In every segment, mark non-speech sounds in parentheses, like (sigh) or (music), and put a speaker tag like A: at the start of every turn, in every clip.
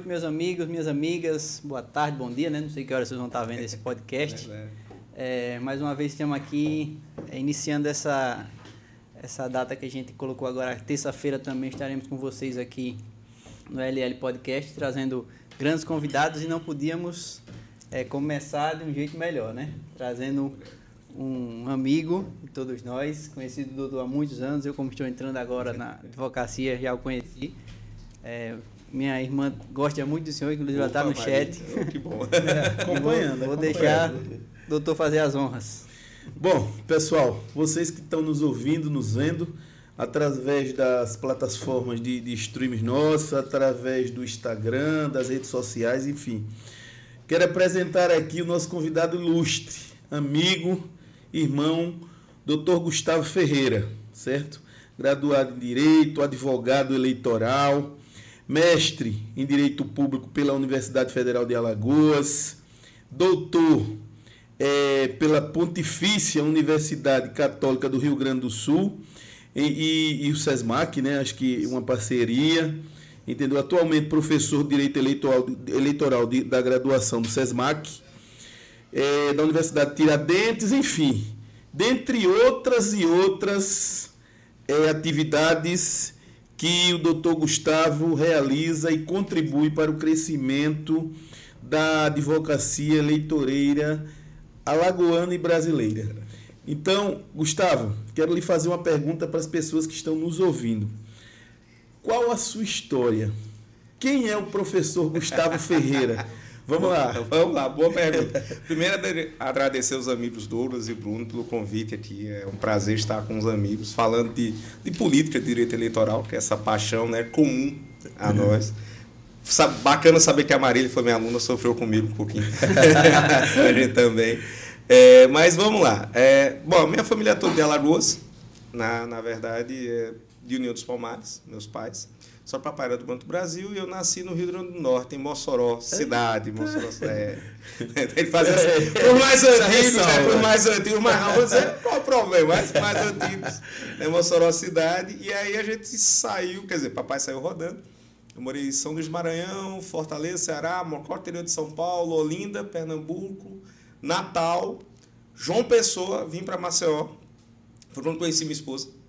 A: noite, meus amigos, minhas amigas. Boa tarde, bom dia, né? Não sei que hora vocês vão estar vendo esse (laughs) podcast. É, mais uma vez estamos aqui é, iniciando essa, essa data que a gente colocou agora. Terça-feira também estaremos com vocês aqui no LL Podcast, trazendo grandes convidados e não podíamos é, começar de um jeito melhor, né? Trazendo um amigo de todos nós, conhecido do doutor há muitos anos. Eu, como estou entrando agora na advocacia, já o conheci. É, minha irmã gosta muito do senhor, inclusive ela está no chat.
B: Que bom. (laughs)
A: É, acompanhando. Vou, vou deixar o doutor fazer as honras.
B: Bom, pessoal, vocês que estão nos ouvindo, nos vendo, através das plataformas de, de streams nossos, através do Instagram, das redes sociais, enfim. Quero apresentar aqui o nosso convidado ilustre, amigo, irmão, doutor Gustavo Ferreira, certo? Graduado em Direito, advogado eleitoral, mestre em Direito Público pela Universidade Federal de Alagoas, doutor é, pela Pontifícia Universidade Católica do Rio Grande do Sul e, e, e, o SESMAC, né? acho que uma parceria, entendeu? Atualmente professor de Direito Eleitoral, eleitoral de, da graduação do SESMAC, é, da Universidade Tiradentes, enfim, dentre outras e outras é, atividades que o doutor Gustavo realiza e contribui para o crescimento da advocacia eleitoreira alagoana e brasileira. Então, Gustavo, quero lhe fazer uma pergunta para as pessoas que estão nos ouvindo. Qual a sua história? Quem é o professor Gustavo Ferreira? (laughs)
C: Vamos lá. Vamos lá, boa pergunta. Primeiro, agradecer os amigos Douglas e Bruno pelo convite aqui. É um prazer estar com os amigos falando de, de política, de direito eleitoral, que é essa paixão né, comum a uhum. nós. Bacana saber que a Marília foi minha aluna, sofreu comigo um pouquinho. (laughs) a gente também. É, mas vamos lá. É, bom, minha família é toda de Alagoas, na, na verdade, é de União dos Palmares, meus pais. Só papai era do Banco do Brasil e eu nasci no Rio Grande do Norte, em Mossoró, cidade, Mossoró. É. (laughs) Ele fazia assim, por mais antigos, né? por mais antigos, mas vou dizer, qual o problema? Mais, mais antigos, né? Mossoró, cidade. E aí a gente saiu, quer dizer, papai saiu rodando. Eu morei em São Luís Maranhão, Fortaleza, Ceará, Mocó, interior de São Paulo, Olinda, Pernambuco, Natal, João Pessoa, vim para Maceió. Foi quando conheci minha esposa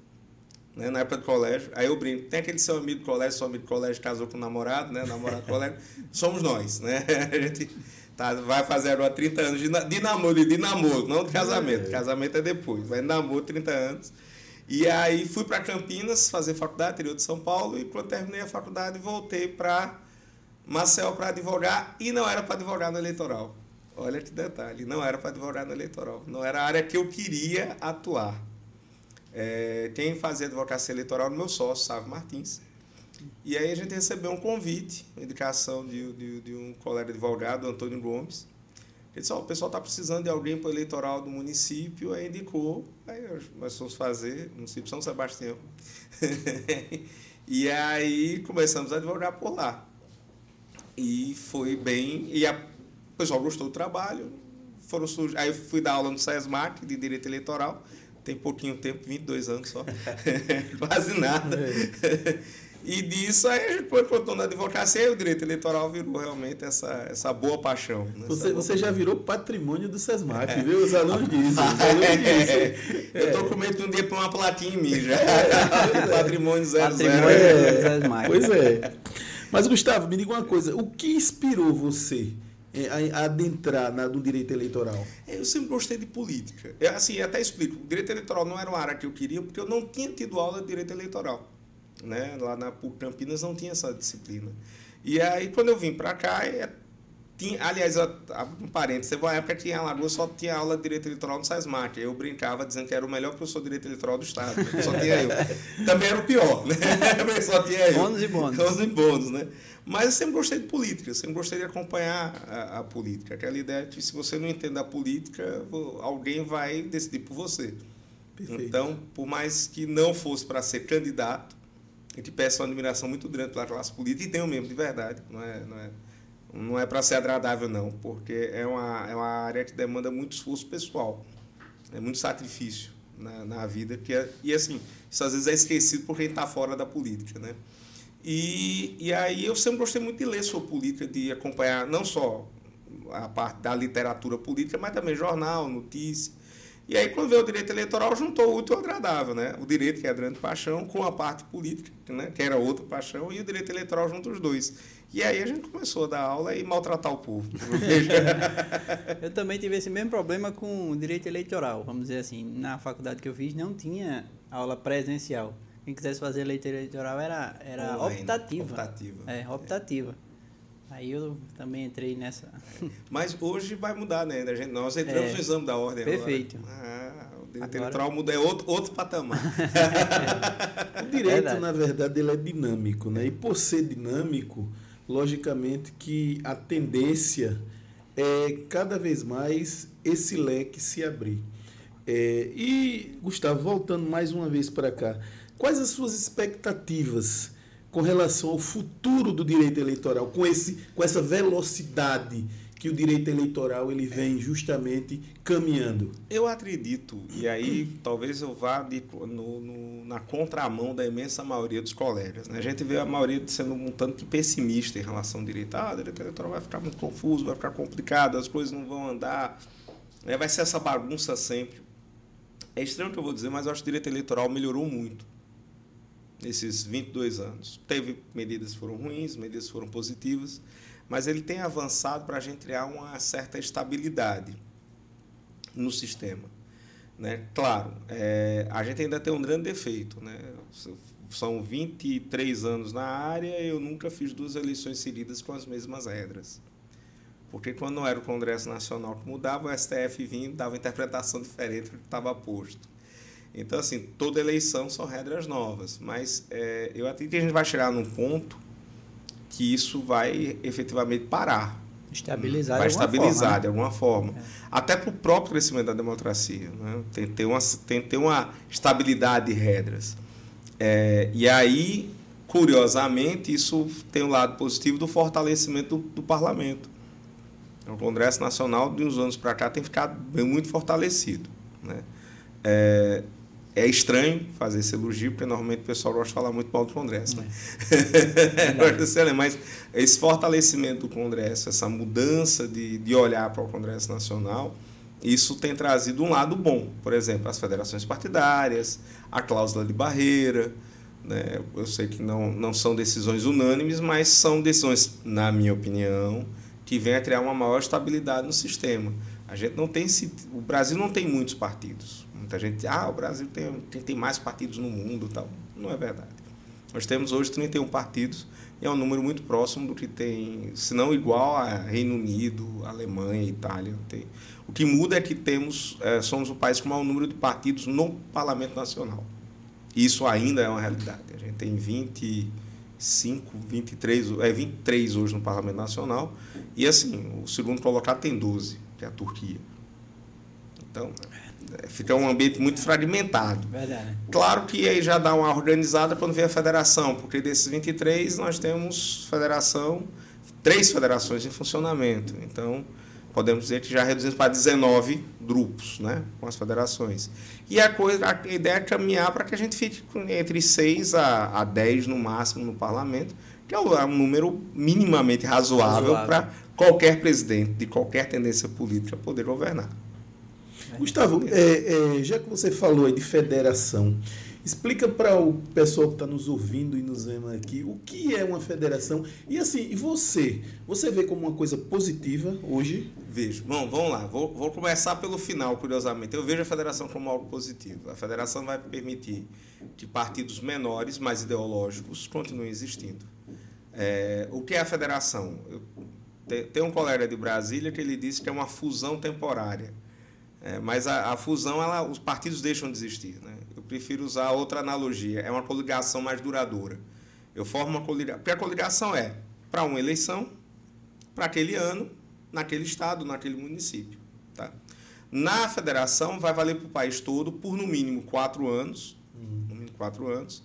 C: né, na época do colégio. Aí eu brinco, tem aquele seu amigo do colégio, seu amigo do colégio casou com o namorado, né? Namorado do colégio. (laughs) Somos nós, né? (laughs) A gente tá, vai fazer agora 30 anos de, de namoro, de namoro, não de casamento. É. Casamento é depois, vai namoro 30 anos. E aí fui para Campinas fazer faculdade, interior de São Paulo, e quando terminei a faculdade voltei para Marcel para advogar, e não era para advogar no eleitoral. Olha que detalhe, não era para advogar no eleitoral. Não era a área que eu queria atuar. É, quem fazia advocacia eleitoral no meu sócio, Sávio Martins. E aí a gente recebeu um convite, uma indicação de, de, de um colega advogado, Antônio Gomes. Ele disse, oh, o pessoal está precisando de alguém para o eleitoral do município, aí indicou, aí nós fomos fazer, município São Sebastião. (laughs) e aí começamos a advogar por lá. E foi bem, e a, o pessoal gostou do trabalho, foram aí eu fui dar aula no SESMAC, de Direito Eleitoral, tem pouquinho tempo, 22 anos só. (laughs) Quase nada. É. E disso aí a gente foi pro na advocacia e o direito eleitoral virou realmente essa, essa boa paixão.
B: Né? Você, boa você já virou patrimônio do SESMAC, é. viu? Os alunos dizem. Os (laughs) alunos
C: É. Eu estou com medo de um dia pôr uma plaquinha em mim já. É. patrimônio 00. Patrimônio é.
B: SESMAC. Pois é. Mas, Gustavo, me diga uma coisa. O que inspirou você é, adentrar na, no direito eleitoral?
C: É, eu sempre gostei de política. Eu, assim, até explico. O direito eleitoral não era uma área que eu queria, porque eu não tinha tido aula de direito eleitoral. Né? Lá na PUC Campinas não tinha essa disciplina. E aí, quando eu vim para cá, é, tinha, aliás, um parênteses, teve uma época que em Alagoas só tinha aula de direito eleitoral no SESMAC. Eu brincava dizendo que era o melhor professor de direito eleitoral do Estado. Só tinha eu. (laughs) Também era o pior, né? só tinha eu.
A: Bônus e bônus.
C: Bônus e bônus, né? Mas eu sempre gostei de política, sempre gostei de acompanhar a, a, política. Aquela ideia de que se você não entende a política, alguém vai decidir por você. Perfeito. Então, por mais que não fosse para ser candidato, a gente peça uma admiração muito grande pela classe política, e tenho mesmo, de verdade. Não é, não é, não é para ser agradável, não, porque é uma, é uma área que demanda muito esforço pessoal, é muito sacrifício na, na vida. Que é, e, assim, isso às vezes é esquecido por quem está fora da política, né? E, e aí eu sempre gostei muito de ler sobre política, de acompanhar não só a parte da literatura política, mas também jornal, notícia. E aí, quando veio o direito eleitoral, juntou o útil ao agradável, né? O direito, que é a grande paixão, com a parte política, né? que era outra paixão, e o direito eleitoral junto os dois. E aí a gente começou a dar aula e maltratar o povo. (laughs)
A: eu também tive esse mesmo problema com o direito eleitoral. Vamos dizer assim, na faculdade que eu fiz não tinha aula presencial. Quem quisesse fazer leite eleitoral era, era optativa. Optativa. É, optativa. Aí eu também entrei nessa.
C: É. Mas hoje vai mudar, né? A gente, nós entramos é, no exame da ordem
A: perfeito.
C: agora. Ah, o direito agora... eleitoral muda, é outro, outro patamar. (laughs)
B: o direito, verdade. na verdade, ele é dinâmico, né? E por ser dinâmico, logicamente que a tendência é cada vez mais esse leque se abrir. É, e, Gustavo, voltando mais uma vez para cá, Quais as suas expectativas com relação ao futuro do direito eleitoral, com, esse, com essa velocidade que o direito eleitoral ele vem justamente caminhando?
C: Eu acredito, e aí talvez eu vá de, no, no, na contramão da imensa maioria dos colegas. Né? A gente vê a maioria sendo um tanto pessimista em relação ao direito. Ah, o direito eleitoral vai ficar muito confuso, vai ficar complicado, as coisas não vão andar, né? vai ser essa bagunça sempre. É estranho o que eu vou dizer, mas eu acho que o direito eleitoral melhorou muito nesses 22 anos. Teve medidas que foram ruins, medidas que foram positivas, mas ele tem avançado para a gente criar uma certa estabilidade no sistema. Né? Claro, é, a gente ainda tem um grande defeito. Né? São 23 anos na área eu nunca fiz duas eleições seguidas com as mesmas regras. Porque quando não era o Congresso Nacional que mudava, o STF vinha e dava interpretação diferente do que estava posto. Então, assim, toda eleição são regras novas, mas é, eu acredito que a gente vai chegar num ponto que isso vai efetivamente parar.
A: Estabilizar
C: vai de estabilizar forma, né? de alguma forma. É. Até para o próprio crescimento da democracia. Né? Tem, que ter uma, tem ter uma estabilidade de regras. É, e aí, curiosamente, isso tem um lado positivo do fortalecimento do, do parlamento. O Congresso Nacional, de uns anos para cá, tem ficado muito fortalecido. Né? É, é estranho fazer esse elogio, porque normalmente o pessoal gosta de falar muito mal do Congresso. Né? É. (laughs) Mas esse fortalecimento do Congresso, essa mudança de, de olhar para o Congresso Nacional, isso tem trazido um lado bom. Por exemplo, as federações partidárias, a cláusula de barreira. Né? Eu sei que não, não são decisões unânimes, mas são decisões, na minha opinião, que vêm a criar uma maior estabilidade no sistema. A gente não tem. O Brasil não tem muitos partidos Muita gente, ah, o Brasil tem, tem, tem mais partidos no mundo tal. Não é verdade. Nós temos hoje 31 partidos e é um número muito próximo do que tem, se não igual a Reino Unido, Alemanha, Itália. Tem. O que muda é que temos, é, somos o país com o maior número de partidos no Parlamento Nacional. Isso ainda é uma realidade. A gente tem 25, 23, é 23 hoje no Parlamento Nacional. E assim, o segundo colocado tem 12, que é a Turquia. Então, fica um ambiente muito fragmentado.
A: Verdade.
C: Claro que aí já dá uma organizada quando vem a federação, porque desses 23 nós temos federação, três federações em funcionamento. Então, podemos dizer que já reduzimos para 19 grupos, né, com as federações. E a coisa, a ideia é caminhar para que a gente fique entre 6 a, a 10 no máximo no parlamento, que é um número minimamente razoável, razoável. para qualquer presidente de qualquer tendência política poder governar.
B: Gustavo, é, é, já que você falou aí de federação, explica para o pessoal que está nos ouvindo e nos vendo aqui o que é uma federação. E assim, e você? Você vê como uma coisa positiva hoje?
C: Vejo. Bom, vamos lá. Vou, vou começar pelo final, curiosamente. Eu vejo a federação como algo positivo. A federação vai permitir que partidos menores, mais ideológicos, continuem existindo. É, o que é a federação? Eu, tem um colega de Brasília que ele disse que é uma fusão temporária é, mas a, a fusão, ela, os partidos deixam de existir. Né? Eu prefiro usar outra analogia. É uma coligação mais duradoura. Eu formo uma coligação. Porque a coligação é para uma eleição, para aquele ano, naquele estado, naquele município. Tá? Na federação, vai valer para o país todo por no mínimo quatro anos. Uhum. No mínimo quatro anos.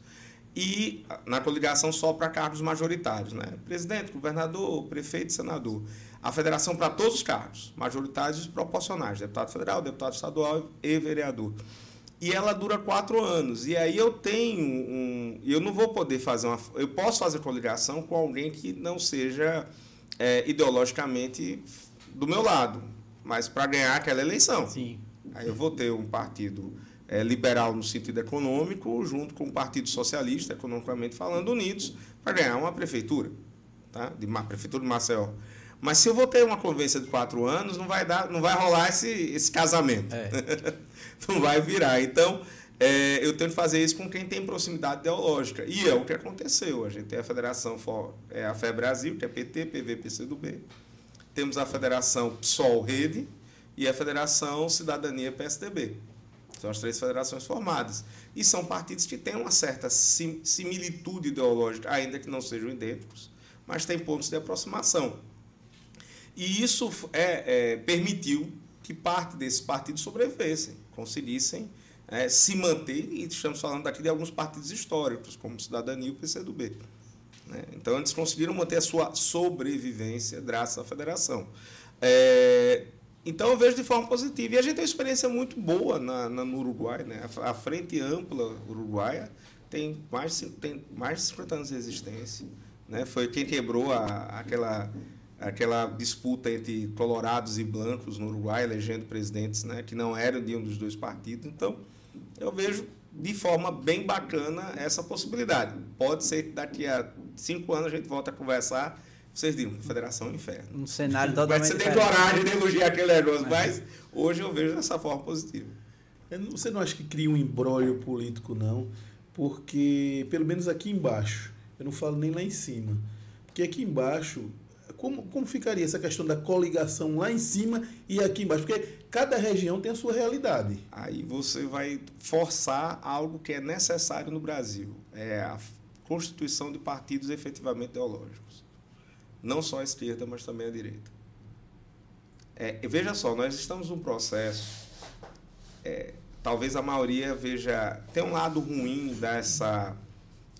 C: E na coligação só para cargos majoritários, né? Presidente, governador, prefeito, senador a federação para todos os cargos, majoritários e proporcionais, deputado federal, deputado estadual e vereador. e ela dura quatro anos. E aí eu tenho um. Eu não vou poder fazer uma. Eu posso fazer coligação com alguém que não seja é, ideologicamente do meu lado, mas para ganhar aquela eleição.
A: Sim.
C: Aí eu vou ter um partido é, liberal no sentido econômico, junto com o Partido Socialista, economicamente falando, unidos, para ganhar uma prefeitura, tá? de uma prefeitura de Maceió. Mas se eu vou ter uma convivência de quatro anos, não vai dar, não vai rolar esse, esse casamento. É. (laughs) não vai virar. Então, é, eu tenho que fazer isso com quem tem proximidade ideológica. E é o que aconteceu. A gente tem a Federação é a FE Brasil, que é PT, PV, PCdoB. Temos a Federação PSOL Rede e a Federação Cidadania PSDB. São as três federações formadas. E são partidos que têm uma certa similitude ideológica, ainda que não sejam idênticos, mas têm pontos de aproximação. E isso é, é permitiu que parte desses partidos sobrevivessem, conseguissem é, se manter, e estamos falando aqui de alguns partidos históricos, como Cidadania e o PCdoB. Né? Então, eles conseguiram manter a sua sobrevivência graças à federação. É, então, eu vejo de forma positiva. E a gente tem uma experiência muito boa na, na no Uruguai. Né? A, a Frente Ampla Uruguaia tem mais, tem mais de 50 anos de existência. Né? Foi quem quebrou a, aquela aquela disputa entre colorados e blancos no Uruguai, elegendo presidentes né, que não eram de um dos dois partidos. Então, eu vejo de forma bem bacana essa possibilidade. Pode ser que daqui a cinco anos a gente volte a conversar. Vocês digam, Federação Inferno.
A: Um cenário totalmente
C: Mas você tem coragem de elogiar aquele negócio, mas hoje eu vejo dessa forma positiva.
B: Você não acha que cria um embrólio político, não? Porque, pelo menos aqui embaixo, eu não falo nem lá em cima, porque aqui embaixo como, como ficaria essa questão da coligação lá em cima e aqui embaixo? Porque cada região tem a sua realidade.
C: Aí você vai forçar algo que é necessário no Brasil. É a constituição de partidos efetivamente ideológicos. Não só a esquerda, mas também a direita. É, veja só, nós estamos num processo. É, talvez a maioria veja. Tem um lado ruim dessa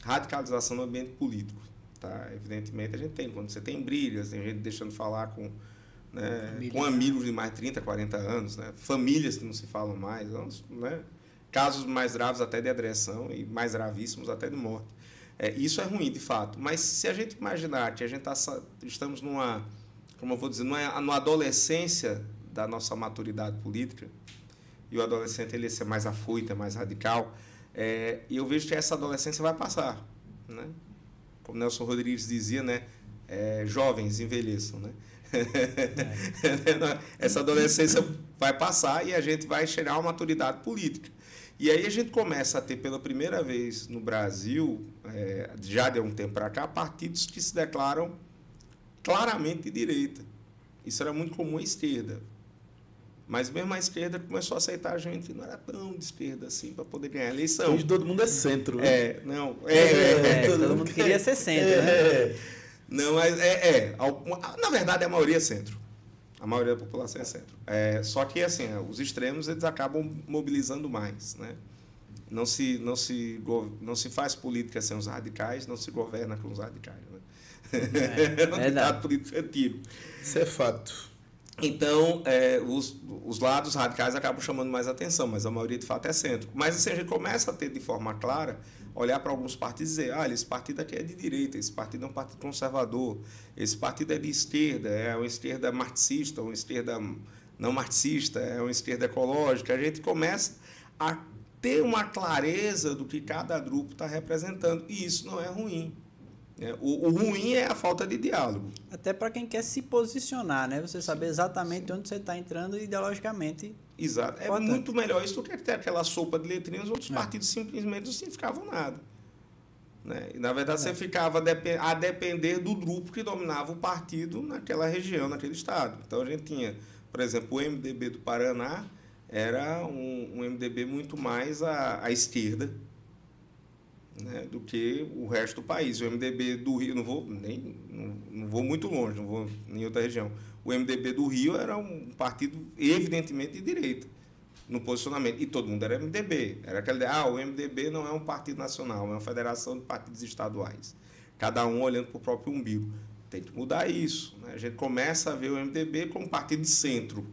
C: radicalização no ambiente político. Tá? Evidentemente, a gente tem. Quando você tem brigas, tem gente deixando de falar com, né, com amigos de mais de 30, 40 anos, né? famílias que não se falam mais, né? casos mais graves até de agressão e mais gravíssimos até de morte. É, isso é ruim, de fato. Mas se a gente imaginar que a gente tá, estamos numa, como eu vou dizer, numa, numa adolescência da nossa maturidade política, e o adolescente ele é mais afoito, é mais radical, é, e eu vejo que essa adolescência vai passar. Né? Como Nelson Rodrigues dizia, né? É, jovens envelheçam, né? É. (laughs) Essa adolescência vai passar e a gente vai chegar a uma maturidade política. E aí a gente começa a ter pela primeira vez no Brasil, é, já de um tempo para cá, partidos que se declaram claramente de direita. Isso era muito comum à esquerda. Mas mesmo a esquerda começou a aceitar a gente, não era tão de esquerda assim para poder ganhar a eleição.
B: Hoje todo mundo é centro, né?
C: É, não. É, é,
A: é, é todo, mundo queria ser centro, né?
C: É. Não, mas é, é. Na verdade, a maioria é centro. A maioria da população é centro. É, só que, assim, os extremos eles acabam mobilizando mais, né? Não se, não, se, não se faz política sem os radicais, não se governa com os radicais. Né? É, (laughs) é, é político antigo.
B: Isso é fato.
C: Então, é, os, os lados radicais acabam chamando mais atenção, mas a maioria de fato é centro. Mas assim, a gente começa a ter de forma clara, olhar para alguns partidos e dizer: olha, esse partido aqui é de direita, esse partido é um partido conservador, esse partido é de esquerda, é uma esquerda marxista, uma esquerda não marxista, é uma esquerda ecológica. A gente começa a ter uma clareza do que cada grupo está representando, e isso não é ruim. É, o, o, ruim é a falta de diálogo.
A: Até para quem quer se posicionar, né? Você saber exatamente onde você está entrando ideologicamente.
C: Exato. É muito melhor isso do que ter aquela sopa de letrinhas, outros é. partidos simplesmente não significavam nada. Né? E, na verdade, é. você ficava a depender do grupo que dominava o partido naquela região, naquele estado. Então, a gente tinha, por exemplo, o MDB do Paraná era um, um MDB muito mais à, à esquerda, né, do que o resto do país. O MDB do Rio, não vou nem não, não, vou muito longe, não vou em outra região. O MDB do Rio era um partido evidentemente de direita no posicionamento e todo mundo era MDB. Era aquele ah, o MDB não é um partido nacional, é uma federação de partidos estaduais. Cada um olhando para o próprio umbigo. Tem que mudar isso. Né? A gente começa a ver o MDB como um partido de centro,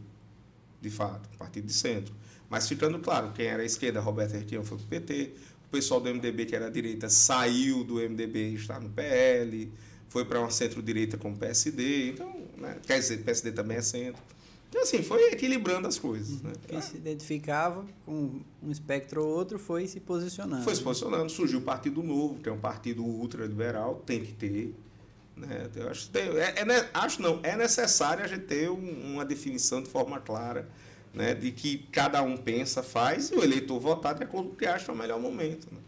C: de fato, partido de centro. Mas ficando claro, quem era a esquerda, Roberto Requião foi para o PT, pessoal do MDB, que era a direita, saiu do MDB e está no PL, foi para uma centro-direita com o PSD, então, né? quer dizer, o PSD também é centro. Então, assim, foi equilibrando as coisas. Né?
A: Quem se identificava com um espectro ou outro foi se posicionando.
C: Foi se posicionando. Surgiu o Partido Novo, que é um partido ultraliberal, tem que ter. Né? Eu acho, é, é, acho não, é necessário a gente ter um, uma definição de forma clara né, de que cada um pensa, faz e o eleitor votar de acordo com o que acha o melhor momento. Né?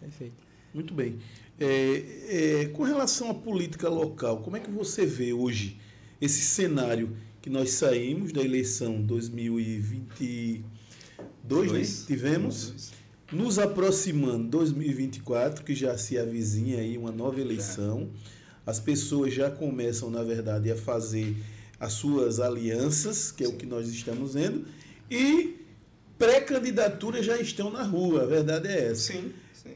A: Perfeito.
B: Muito bem. É, é, com relação à política local, como é que você vê hoje esse cenário que nós saímos da eleição 2022, né? tivemos, nos aproximando 2024, que já se avizinha aí uma nova eleição. As pessoas já começam, na verdade, a fazer as suas alianças, que é o que nós estamos vendo, e pré-candidaturas já estão na rua, a verdade é essa.
C: Sim, sim.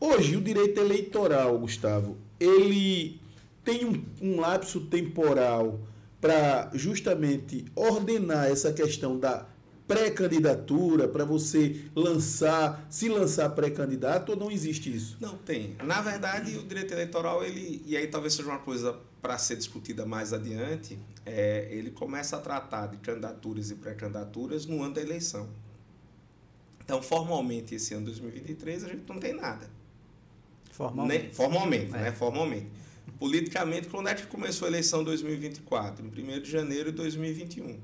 B: Hoje, o direito eleitoral, Gustavo, ele tem um, um lapso temporal para justamente ordenar essa questão da pré-candidatura, para você lançar, se lançar pré-candidato, ou não existe isso?
C: Não tem. Na verdade, o direito eleitoral, ele, e aí talvez seja uma coisa para ser discutida mais adiante, é, ele começa a tratar de candidaturas e pré-candidaturas no ano da eleição. Então, formalmente, esse ano 2023, a gente não tem nada.
A: Formalmente.
C: Nem, formalmente, é. né? Formalmente. Politicamente, quando é que começou a eleição 2024? Em 1 de janeiro de 2021.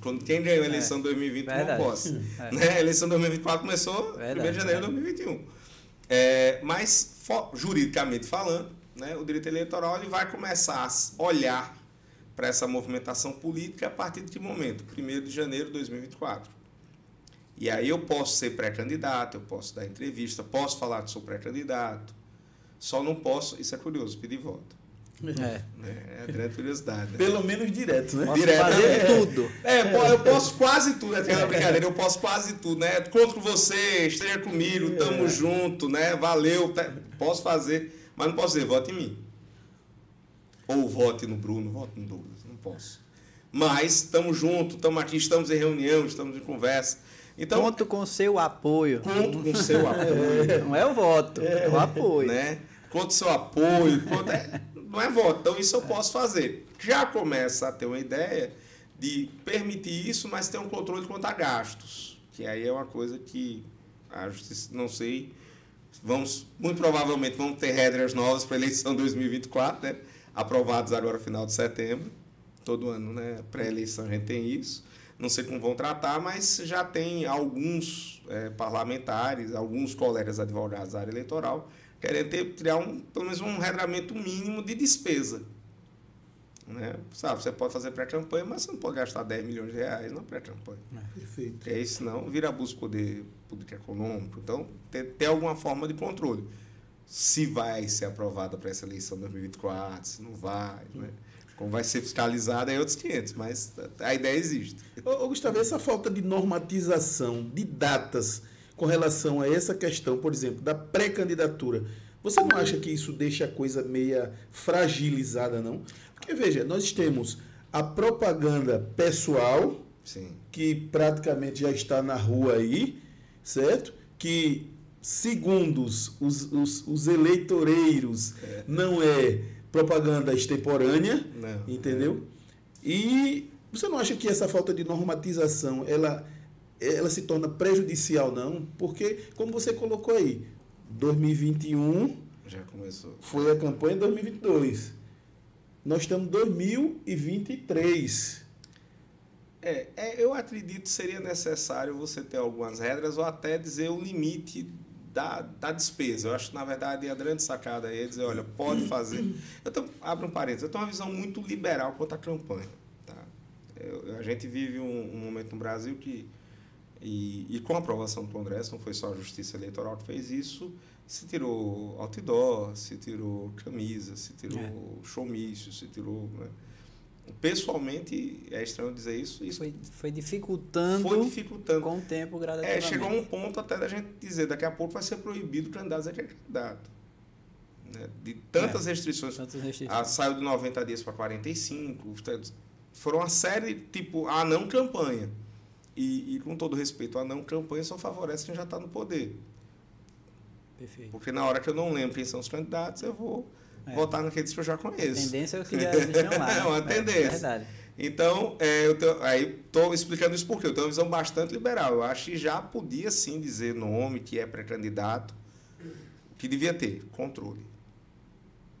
C: Quando quem ganhou a eleição é, 2020 não posso. É. (laughs) Né? A eleição 2024 começou em 1 de janeiro de 2021. É, mas, for, juridicamente falando, né, o direito eleitoral ele vai começar a olhar para essa movimentação política a partir de que momento? 1 de janeiro de 2024. E aí eu posso ser pré-candidato, eu posso dar entrevista, posso falar que sou pré-candidato, só não posso, isso é curioso, pedir voto.
A: É.
C: É, é curiosidade. Né?
B: Pelo menos direto, né?
A: Posso direto, fazer
C: é.
A: tudo.
C: É, eu posso quase tudo, é aquela brincadeira, eu posso quase tudo, né? Conto com você, esteja comigo, tamo é. junto, né? Valeu, tá, posso fazer, mas não posso dizer, vote em mim. Ou vote no Bruno, vote no Douglas, não posso. Mas estamos juntos, estamos aqui, estamos em reunião, estamos em conversa.
A: Então, conto com seu apoio.
C: Conto com seu (laughs) apoio.
A: Não é o voto, é, o apoio.
C: Né? Conto seu apoio. Conto, é, não é voto. Então, isso eu posso fazer. Já começa a ter uma ideia de permitir isso, mas ter um controle quanto a gastos. Que aí é uma coisa que a justiça, não sei, vamos, muito provavelmente vamos ter regras novas para a eleição (laughs) 2024, né? aprovadas agora final de setembro. Todo ano, né? Pré-eleição a gente tem isso não sei como vão tratar, mas já tem alguns é, parlamentares, alguns colegas advogados da área eleitoral querendo ter, criar um, pelo menos um regramento mínimo de despesa. Né? Sabe, você pode fazer pré-campanha, mas você não pode gastar 10 milhões de reais na pré-campanha.
B: É, perfeito.
C: É isso, não vira abuso de poder público econômico. Então, ter, ter alguma forma de controle. Se vai ser aprovada para essa eleição de 2024, se não vai. Né? Como vai ser fiscalizado é outros 500, mas a ideia existe.
B: Ô, Gustavo, essa falta de normatização de datas com relação a essa questão, por exemplo, da pré-candidatura, você não acha que isso deixa a coisa meia fragilizada, não? Porque, veja, nós temos a propaganda pessoal,
C: Sim.
B: que praticamente já está na rua aí, certo? Que, segundo os, os, os eleitoreiros, é. não é propaganda extemporânea, não, entendeu? É. E você não acha que essa falta de normatização ela, ela se torna prejudicial, não? Porque, como você colocou aí, 2021
C: já começou.
B: Foi a campanha 2022. Nós estamos em 2023.
C: É, é, eu acredito que seria necessário você ter algumas regras ou até dizer o limite da, da despesa. Eu acho que, na verdade, a grande sacada aí é dizer, olha, pode fazer. Eu tô, abro um parênteses, eu tenho uma visão muito liberal quanto à campanha. Tá? Eu, a gente vive um, um, momento no Brasil que, e, e com a aprovação do Congresso, não foi só a Justiça Eleitoral que fez isso, se tirou outdoor, se tirou camisa, se tirou é. showmício, se tirou... Né? pessoalmente, é estranho dizer isso. isso
A: foi, foi dificultando,
C: foi dificultando
A: com o tempo,
C: gradativamente. É, chegou a um ponto até da gente dizer, daqui a pouco vai ser proibido candidatos a candidato. Né? De tantas, é, restrições.
A: tantas restrições. Ah,
C: saiu de 90 dias para 45. Foram uma série, tipo, a não campanha. E, e, com todo respeito à não campanha, só favorece quem já está no poder. Perfeito. Porque na hora que eu não lembro quem são os candidatos, eu vou é. votar naqueles que eu já conheço.
A: A tendência é o que (laughs) já lá.
C: é uma né? tendência. É verdade. Então, é, eu tenho, aí estou explicando isso porque eu tenho uma visão bastante liberal. Eu acho que já podia sim dizer nome que é pré-candidato, que devia ter controle.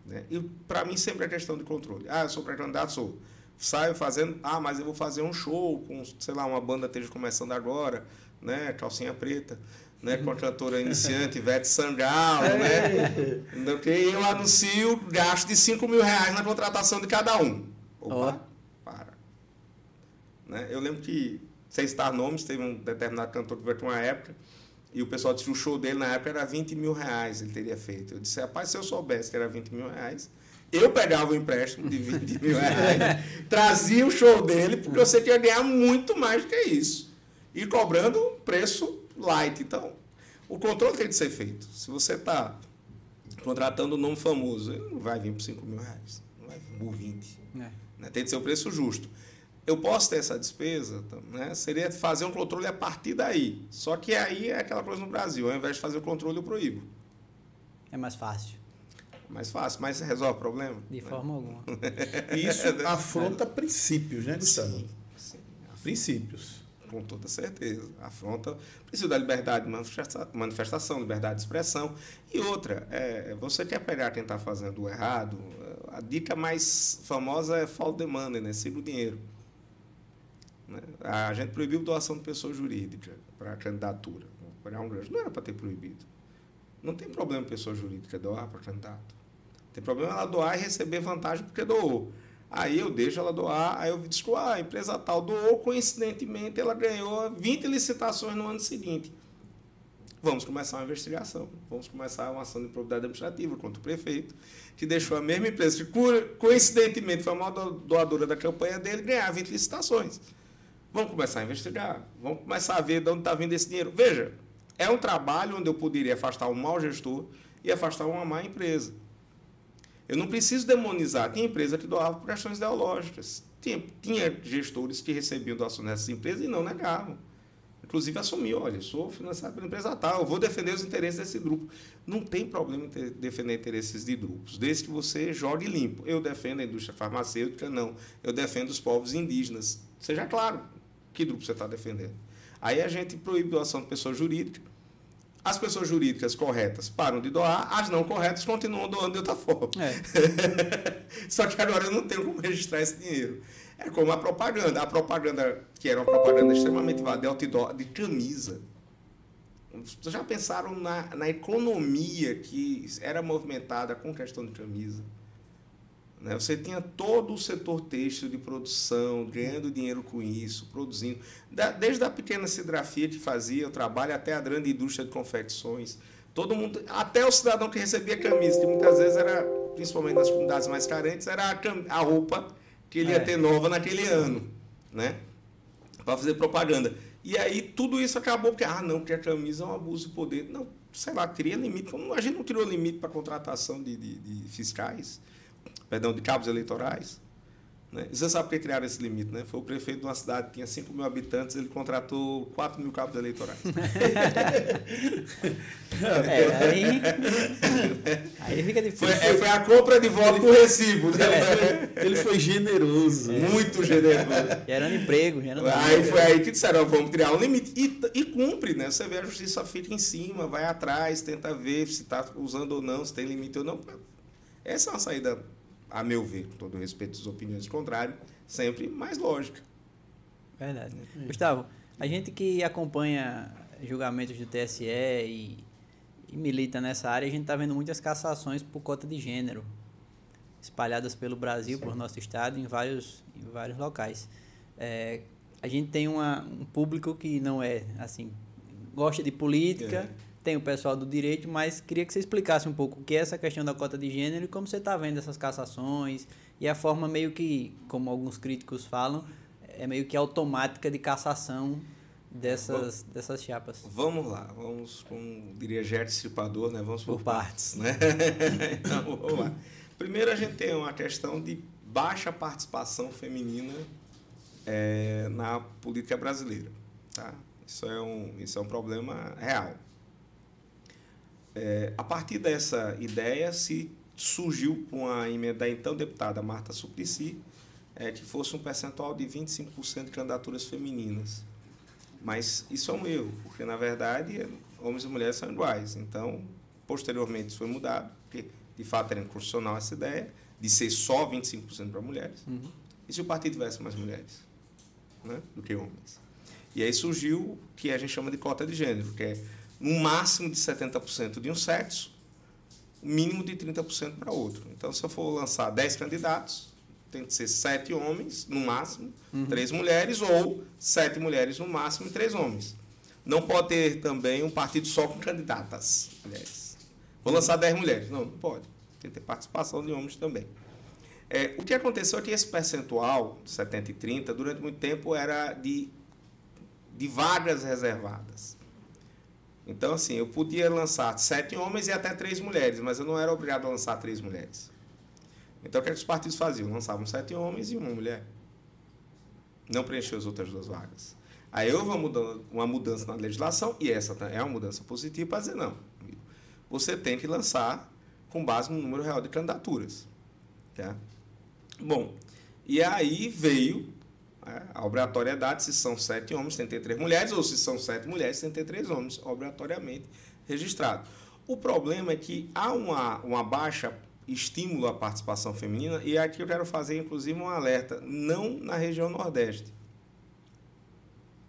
C: Né? E para mim sempre é questão de controle. Ah, eu sou pré-candidato, sou. Saio fazendo, ah, mas eu vou fazer um show com, sei lá, uma banda esteja começando agora, né? Calcinha preta né, com a cantora iniciante Ivete Sangalo, né? Que eu anuncio gasto de 5 mil reais na contratação de cada um. Opa, oh. para. Né? Eu lembro que, sem estar nomes, teve um determinado cantor que veio uma época, e o pessoal disse que o show dele na época era 20 mil reais, ele teria feito. Eu disse, rapaz, se eu soubesse que era 20 mil reais, eu pegava o empréstimo de 20 mil reais, trazia o show dele, porque eu sei que ganhar muito mais do que isso. E cobrando preço light. Então, o controle tem de ser feito. Se você está contratando um nome famoso, ele não vai vir por 5 mil reais, não vai vir por 20. É. Né? Tem de ser o preço justo. Eu posso ter essa despesa, né? seria fazer um controle a partir daí. Só que aí é aquela coisa no Brasil, ao invés de fazer o controle, eu proíbo.
A: É mais fácil.
C: Mais fácil, mas resolve o problema?
A: De né? forma alguma.
B: Isso (laughs) afronta princípios, né, Gustavo? Sim, sim. Princípios
C: com toda certeza. Afronta o princípio da liberdade de manifestação, liberdade de expressão. E outra, é, você quer pegar quem está fazendo o errado, a dica mais famosa é follow the money, né? siga o dinheiro. Né? A gente proibiu doação de pessoa jurídica para candidatura. Não era para ter proibido. Não tem problema pessoa jurídica doar para candidato. Tem problema ela doar e receber vantagem porque doou. Aí eu deixo ela doar, aí eu descubro, ah, a empresa tal doou, coincidentemente ela ganhou 20 licitações no ano seguinte. Vamos começar uma investigação, vamos começar uma ação de improbidade administrativa contra o prefeito, que deixou a mesma empresa, que coincidentemente foi a maior doadora da campanha dele, ganhar 20 licitações. Vamos começar a investigar, vamos começar a ver de onde está vindo esse dinheiro. Veja, é um trabalho onde eu poderia afastar um mau gestor e afastar uma má empresa. Eu não preciso demonizar. Tinha empresa que doava por questões ideológicas. Tinha, tinha gestores que recebiam doações nessas empresas e não negavam. Inclusive assumiu, olha, sou financiado pela empresa tal, vou defender os interesses desse grupo. Não tem problema em defender interesses de grupos, desde que você jogue limpo. Eu defendo a indústria farmacêutica, não. Eu defendo os povos indígenas. Seja claro que grupo você está defendendo. Aí a gente proíbe doação de pessoa jurídica, as pessoas jurídicas corretas param de doar, as não corretas continuam doando de outra forma. É. (laughs) Só que agora eu não tenho como registrar esse dinheiro. É como a propaganda. A propaganda, que era uma propaganda extremamente válida, outdoor, de camisa. Vocês já pensaram na, na economia que era movimentada com questão de camisa? Né? Você tinha todo o setor têxtil de produção, ganhando dinheiro com isso, produzindo. desde a pequena cidrafia que fazia o trabalho até a grande indústria de confecções. Todo mundo, até o cidadão que recebia camisa, que muitas vezes era, principalmente nas comunidades mais carentes, era a, a roupa que ele é. ia ter nova naquele ano, né? Para fazer propaganda. E aí tudo isso acabou porque, ah, não, porque a camisa é um abuso de poder. Não, sei lá, cria limite. A gente não criou limite para contratação de, de, de fiscais perdão, de cabos eleitorais. Né? E você sabe por que criaram esse limite, né? Foi o prefeito de uma cidade que tinha 5 mil habitantes, ele contratou 4 mil cabos eleitorais. (laughs)
A: é, aí, aí fica difícil.
C: Foi, é, foi a compra de voto com recibo. Né?
B: É, ele foi generoso.
C: É. Muito generoso.
A: Gerando emprego. Gerando
C: aí emprego. foi aí que disseram, vamos criar um limite. E, e cumpre, né? Você vê a justiça fica em cima, vai atrás, tenta ver se está usando ou não, se tem limite ou não. Essa é uma saída a meu ver, com todo respeito às opiniões contrárias, sempre mais lógica.
A: Verdade. É. Gustavo, a gente que acompanha julgamentos do TSE e, e milita nessa área, a gente está vendo muitas cassações por cota de gênero espalhadas pelo Brasil, Sim. por nosso estado, em vários, em vários locais. É, a gente tem uma, um público que não é assim gosta de política. É tem o pessoal do direito, mas queria que você explicasse um pouco o que é essa questão da cota de gênero e como você está vendo essas cassações e a forma meio que, como alguns críticos falam, é meio que automática de cassação dessas, vamos, dessas chapas.
C: Vamos lá, vamos, como diria Gert Stripador, né? vamos por, por partes. partes. Né? (laughs) então, vamos lá. Primeiro a gente tem uma questão de baixa participação feminina é, na política brasileira. Tá? Isso, é um, isso é um problema real. É, a partir dessa ideia, se surgiu uma emenda da então deputada Marta Suplicy, é, que fosse um percentual de 25% de candidaturas femininas. Mas isso é um erro, porque na verdade homens e mulheres são iguais. Então, posteriormente isso foi mudado, porque de fato era inconstitucional essa ideia de ser só 25% para mulheres. Uhum. E se o partido tivesse mais mulheres né, do que homens? E aí surgiu o que a gente chama de cota de gênero, que é um máximo de 70% de um sexo, um mínimo de 30% para outro. Então, se eu for lançar 10 candidatos, tem que ser 7 homens, no máximo, uhum. 3 mulheres, ou 7 mulheres no máximo e 3 homens. Não pode ter também um partido só com candidatas mulheres. Vou lançar 10 mulheres. Não, não pode. Tem que ter participação de homens também. É, o que aconteceu é que esse percentual, 70 e 30, durante muito tempo era de, de vagas reservadas. Então, assim, eu podia lançar sete homens e até três mulheres, mas eu não era obrigado a lançar três mulheres. Então, o que, é que os partidos faziam? Lançavam sete homens e uma mulher. Não preencheu as outras duas vagas. Aí houve uma mudança, uma mudança na legislação, e essa é uma mudança positiva para dizer, não, você tem que lançar com base no número real de candidaturas. Tá? Bom, e aí veio é, a obrigatoriedade, se são sete homens, tem que ter três mulheres, ou se são sete mulheres, tem que ter três homens, obrigatoriamente registrado. O problema é que há uma, uma baixa estímulo à participação feminina, e aqui eu quero fazer, inclusive, um alerta, não na região Nordeste,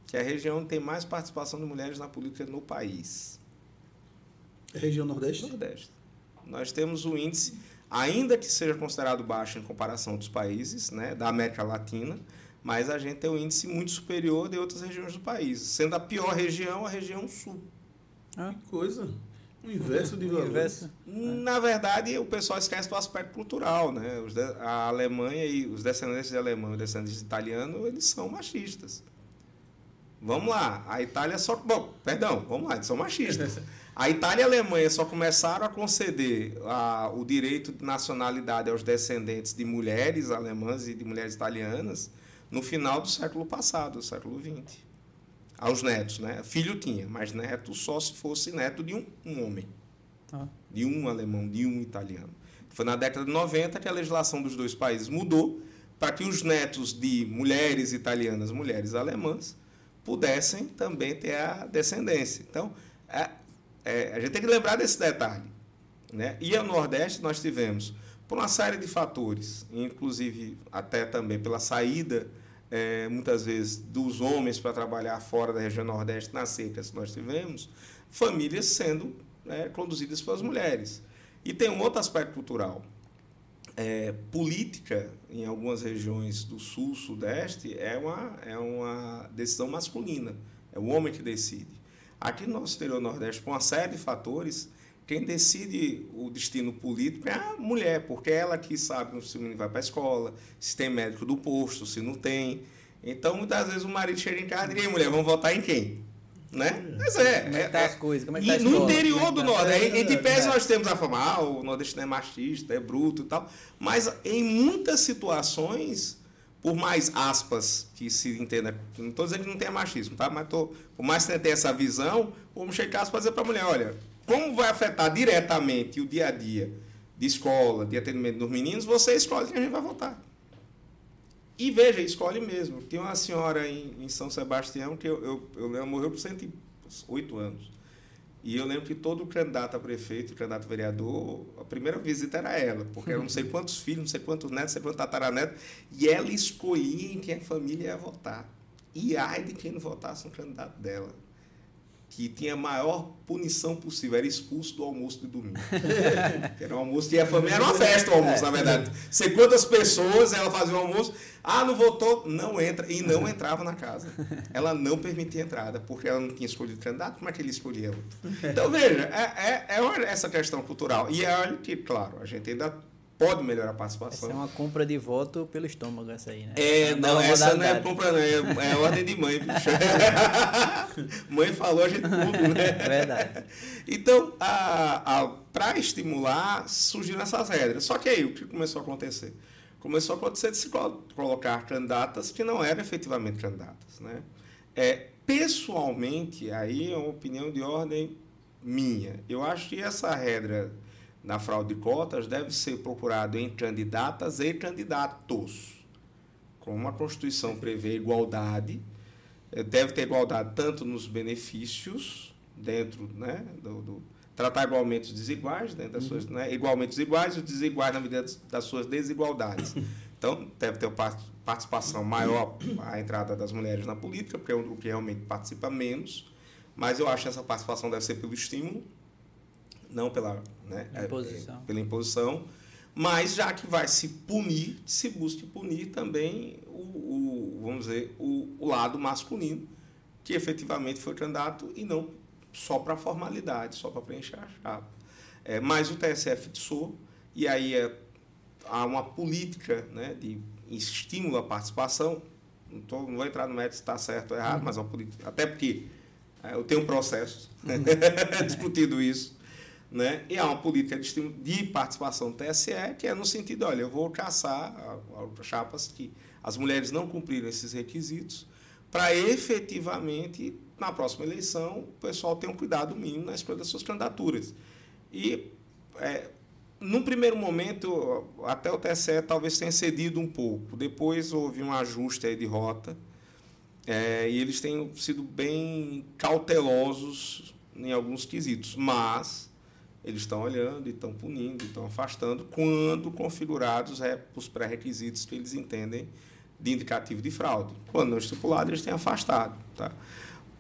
C: que é a região que tem mais participação de mulheres na política no país.
B: Região Nordeste?
C: Nordeste. Nós temos o índice, ainda que seja considerado baixo em comparação dos países né, da América Latina, mas a gente tem um índice muito superior de outras regiões do país, sendo a pior região a região sul.
B: Ah. Que coisa. O inverso de valores.
C: Na verdade, o pessoal esquece do aspecto cultural, né? a Alemanha e os descendentes de alemão e os descendentes de italiano, eles são machistas. Vamos lá, a Itália só. Bom, perdão, vamos lá, eles são machistas. (laughs) A Itália e a Alemanha só começaram a conceder a, o direito de nacionalidade aos descendentes de mulheres alemãs e de mulheres italianas no final do século passado, do século XX. Aos netos, né? Filho tinha, mas neto só se fosse neto de um, um homem. Ah. De um alemão, de um italiano. Foi na década de 90 que a legislação dos dois países mudou para que os netos de mulheres italianas, mulheres alemãs, pudessem também ter a descendência. Então, é, é, a gente tem que lembrar desse detalhe. Né? E ao Nordeste nós tivemos, por uma série de fatores, inclusive até também pela saída é, muitas vezes, dos homens para trabalhar fora da região Nordeste nas secas que nós tivemos, famílias sendo é, conduzidas pelas mulheres. E tem um outro aspecto cultural. É, política, em algumas regiões do Sul, Sudeste, é uma, é uma decisão masculina. É o homem que decide. Aqui no nosso exterior Nordeste, por uma série de fatores, quem decide o destino político é a mulher, porque é ela que sabe se o menino vai para a escola, se tem médico do posto, se não tem. Então, muitas vezes o marido chega em casa e diz, mulher, vamos votar em quem? Né? Mas é. Como é,
A: tá é, as coisas? Como é que tá
C: e no interior do tá Nordeste, entre pés nós temos a fama, ah, o Nordeste é machista, é bruto e tal. Mas em muitas situações, por mais aspas que se entenda, não estou dizendo que não tenha machismo, tá? Mas tô, por mais que tenha essa visão, vamos chegar e dizer para a mulher, olha, como vai afetar diretamente o dia a dia de escola, de atendimento dos meninos, você escolhe quem a gente vai votar. E veja, escolhe mesmo. Tem uma senhora em, em São Sebastião que eu, eu, eu lembro, morreu por 108 anos. E eu lembro que todo candidato a prefeito, candidato a vereador, a primeira visita era ela, porque eram não sei quantos filhos, não sei quantos netos, não sei quantos tataranetos, e ela escolhia em quem a família ia votar. E ai de quem não votasse no candidato dela que tinha a maior punição possível, era expulso do almoço de domingo. (laughs) era um almoço que a família era uma festa o almoço, na verdade. Sei quantas pessoas ela fazia o almoço, ah, não votou, não entra, e não (laughs) entrava na casa. Ela não permitia entrada, porque ela não tinha escolhido candidato, como é que ele escolhia outro? Então, veja, é, é, é essa questão cultural. E é olha que, claro, a gente ainda pode melhorar a participação.
A: Essa é uma compra de voto pelo estômago, essa aí, né?
C: É, não, essa não é compra, não, é, é (laughs) ordem de mãe, bicho. (laughs) mãe falou, a gente cumpre, né?
A: É verdade.
C: Então, para estimular, surgiram essas regras. Só que aí, o que começou a acontecer? Começou a acontecer de se colocar candidatas que não eram efetivamente candidatas, né? É, Pessoalmente, aí é uma opinião de ordem minha. Eu acho que essa regra na fraude de cotas deve ser procurado em candidatas e candidatos. Como a Constituição prevê igualdade, eh, deve ter igualdade tanto nos benefícios, dentro né, do, do tratar igualmente os desiguais, dentro das uhum. suas, né, igualmente os iguais e os desiguais na medida das suas desigualdades. (coughs) Então, deve ter participação maior a entrada das mulheres na política, porque é o que realmente participa menos, mas eu acho que essa participação deve ser pelo estímulo, não pela, né,
A: imposição.
C: É, pela imposição. Mas já que vai se punir, se busque punir também o, o vamos dizer, o, o, lado masculino, que efetivamente foi candidato e não só para formalidade, só para preencher a chapa. É, mas o TSF fixou, e aí é, há uma política né, de estímulo à participação. Não, tô, não vou entrar no mérito se está certo ou errado, uhum. mas uma política, até porque é, eu tenho um processo uhum. (laughs) discutido isso. Né? E há uma política de, participação do TSE que é no sentido, olha, eu vou caçar chapas que as mulheres não cumpriram esses requisitos para efetivamente, na próxima eleição, o pessoal tenha um cuidado mínimo na escolha das suas candidaturas. E, é, num primeiro momento, até o TSE talvez tenha cedido um pouco. Depois houve um ajuste de rota é, e eles têm sido bem cautelosos em alguns quesitos. Mas eles estão olhando e estão punindo, estão afastando, quando configurados é, os pré-requisitos que eles entendem de indicativo de fraude. Quando não estipulado, eles têm afastado. Tá?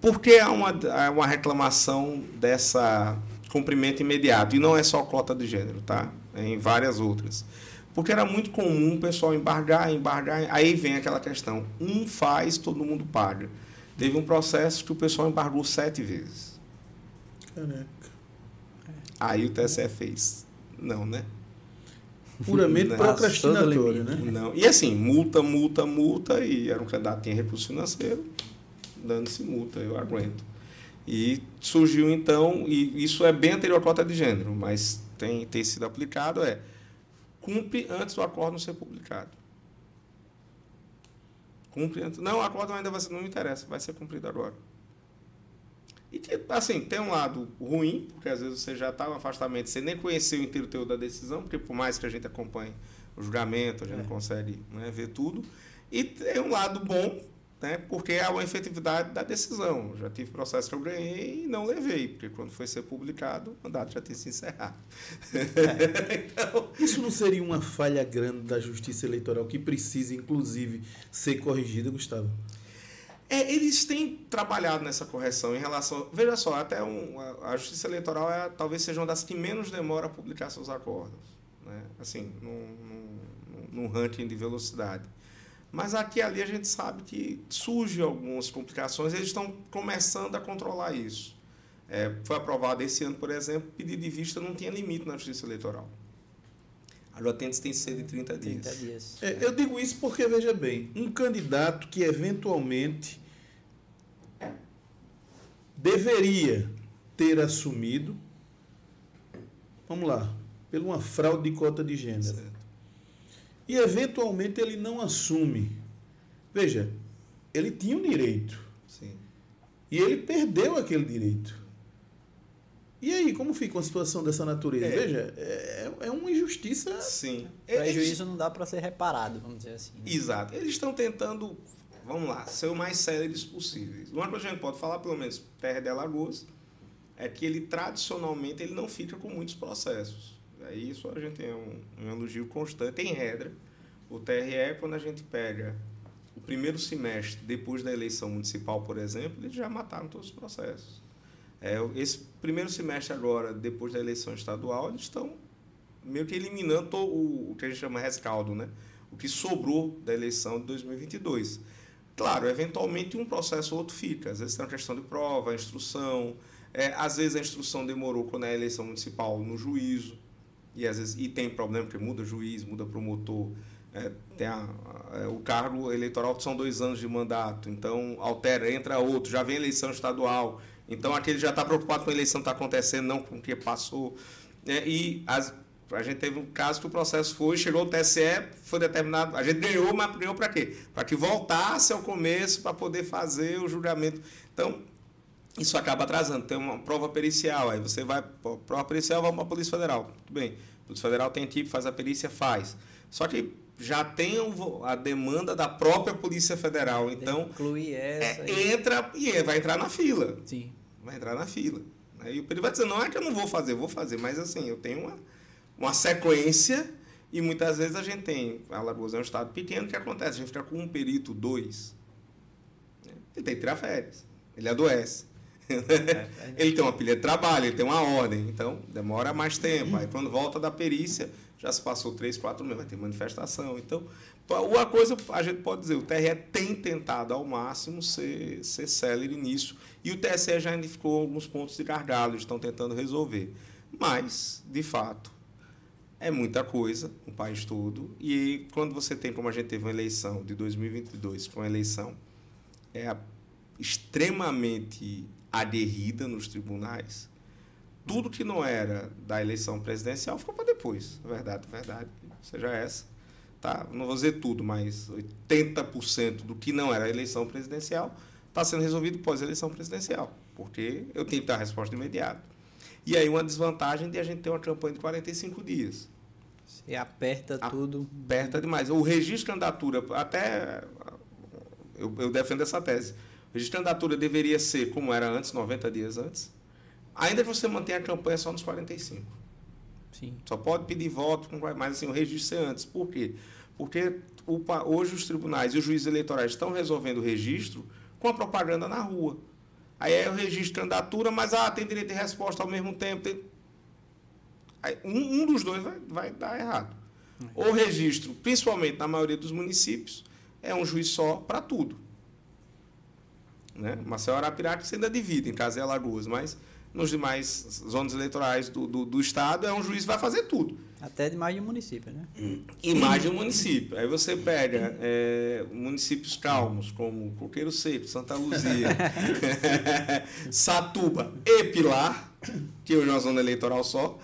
C: Por que há uma, há uma reclamação dessa cumprimento imediato? E não é só cota de gênero, tá? É em várias outras. Porque era muito comum o pessoal embargar, embargar, aí vem aquela questão, um faz, todo mundo paga. Teve um processo que o pessoal embargou sete vezes.
B: Caraca.
C: Aí o TSE fez. Não, né?
B: Puramente procrastinatório, né?
C: Não. E assim, multa, multa, multa, e era um candidato em recurso financeiro, dando-se multa, eu aguento. E surgiu então, e isso é bem anterior à cota de gênero, mas tem, tem sido aplicado, é cumpre antes do acordo ser publicado. Cumpre antes. Não, o acordo ainda vai ser, não me interessa, vai ser cumprido agora. E que, assim, tem um lado ruim, porque às vezes você já está no afastamento, você nem conheceu o inteiro teor da decisão, porque por mais que a gente acompanhe o julgamento, a gente é. não consegue né, ver tudo. E tem um lado bom, né, porque há uma efetividade da decisão. Já tive processo que eu ganhei e não levei, porque quando foi ser publicado, o mandato já tinha se encerrado.
B: É. (laughs) então, Isso não seria uma falha grande da justiça eleitoral que precisa, inclusive, ser corrigida, Gustavo?
C: É, eles têm trabalhado nessa correção em relação. Veja só, até um, a, a Justiça Eleitoral é, talvez seja uma das que menos demora a publicar seus acordos. Né? Assim, num, num, num ranking de velocidade. Mas aqui e ali a gente sabe que surgem algumas complicações, eles estão começando a controlar isso. É, foi aprovado esse ano, por exemplo, pedido de vista não tinha limite na Justiça Eleitoral. A Jotentes tem que ser de 30 dias. 30 dias.
B: É, eu digo isso porque, veja bem, um candidato que eventualmente deveria ter assumido, vamos lá, por uma fraude de cota de gênero. Certo. E eventualmente ele não assume. Veja, ele tinha um direito.
C: Sim.
B: E ele perdeu aquele direito. E aí, como fica uma situação dessa natureza? É. Veja, é, é uma injustiça.
C: Sim.
A: O prejuízo não dá para ser reparado, vamos dizer assim. Né?
C: Exato. Eles estão tentando vamos lá, ser o mais sérios possíveis. Uma coisa que a gente pode falar, pelo menos Terra de Alagoas, é que ele tradicionalmente ele não fica com muitos processos. É isso a gente tem um, um elogio constante, tem regra. O TRE, quando a gente pega o primeiro semestre depois da eleição municipal, por exemplo, eles já mataram todos os processos. É, esse primeiro semestre agora, depois da eleição estadual, eles estão meio que eliminando o, o que a gente chama rescaldo, né? o que sobrou da eleição de 2022. Claro, eventualmente um processo ou outro fica. Às vezes tem uma questão de prova, instrução. É, às vezes a instrução demorou quando é a eleição municipal no juízo. E, às vezes, e tem problema porque muda juiz, muda promotor. É, tem a, a, é, o cargo eleitoral são dois anos de mandato, então altera, entra outro, já vem eleição estadual. Então aquele já está preocupado com a eleição que está acontecendo, não com o que passou. É, e as, a gente teve um caso que o processo foi, chegou ao TSE, foi determinado, a gente ganhou, mas ganhou para quê? Para que voltasse ao começo para poder fazer o julgamento. Então, isso acaba atrasando. Tem uma prova pericial, aí você vai, prova pericial, vai para a Polícia Federal. Tudo bem. A Polícia Federal tem tipo, faz a perícia, faz. Só que já tem a demanda da própria Polícia Federal. Então,
A: inclui essa.
C: É, entra e é, vai entrar na fila.
A: Sim.
C: Vai entrar na fila. Aí o perito vai dizer, não é que eu não vou fazer, eu vou fazer, mas assim, eu tenho uma, uma sequência e muitas vezes a gente tem, a Alagoas é um estado pequeno, o que acontece? A gente fica com um perito, dois, né? ele tem que tirar férias, ele adoece. É, (laughs) é. ele tem uma pilha de trabalho, ele tem uma ordem, então demora mais tempo. Aí quando volta da perícia, já se passou três, quatro meses, vai ter manifestação. Então, uma coisa a gente pode dizer, o TRE tem tentado ao máximo ser, ser célere nisso. E o TSE já identificou alguns pontos de gargalo, estão tentando resolver. Mas, de fato, é muita coisa, o país todo. E quando você tem, como a gente teve uma eleição de 2022, que uma eleição é, extremamente aderrida nos tribunais, tudo que não era da eleição presidencial ficou para depois. Verdade, verdade, seja essa. Tá? Não vou dizer tudo, mas 80% do que não era a eleição presidencial está sendo resolvido pós-eleição presidencial, porque eu tenho que dar a resposta imediata. E aí uma desvantagem de a gente ter uma campanha de 45 dias.
A: Você aperta tudo.
C: Aperta demais. O registro de candidatura, até eu, eu defendo essa tese. O registro de candidatura deveria ser como era antes, 90 dias antes. Ainda que você mantenha a campanha só nos 45.
A: Sim.
C: Só pode pedir voto, mas assim, o registro ser antes. Por quê? Porque hoje os tribunais e os juízes eleitorais estão resolvendo o registro com a propaganda na rua. Aí é o registro de candidatura, mas ah, tem direito de resposta ao mesmo tempo. Tem... Aí, um, um, dos dois vai, vai dar errado. O registro, principalmente na maioria dos municípios, é um juiz só para tudo. Né? Marcelo Arapiraca você ainda divide em Casa e Alagoas, mas nos demais zonas eleitorais do, do, do, Estado, é um juiz que vai fazer tudo.
A: Até de mais de um município, né?
C: E mais de um município. Aí você pega é, municípios calmos, como Coqueiro Seco, Santa Luzia, (laughs) Satuba e Pilar, que hoje é uma zona eleitoral só.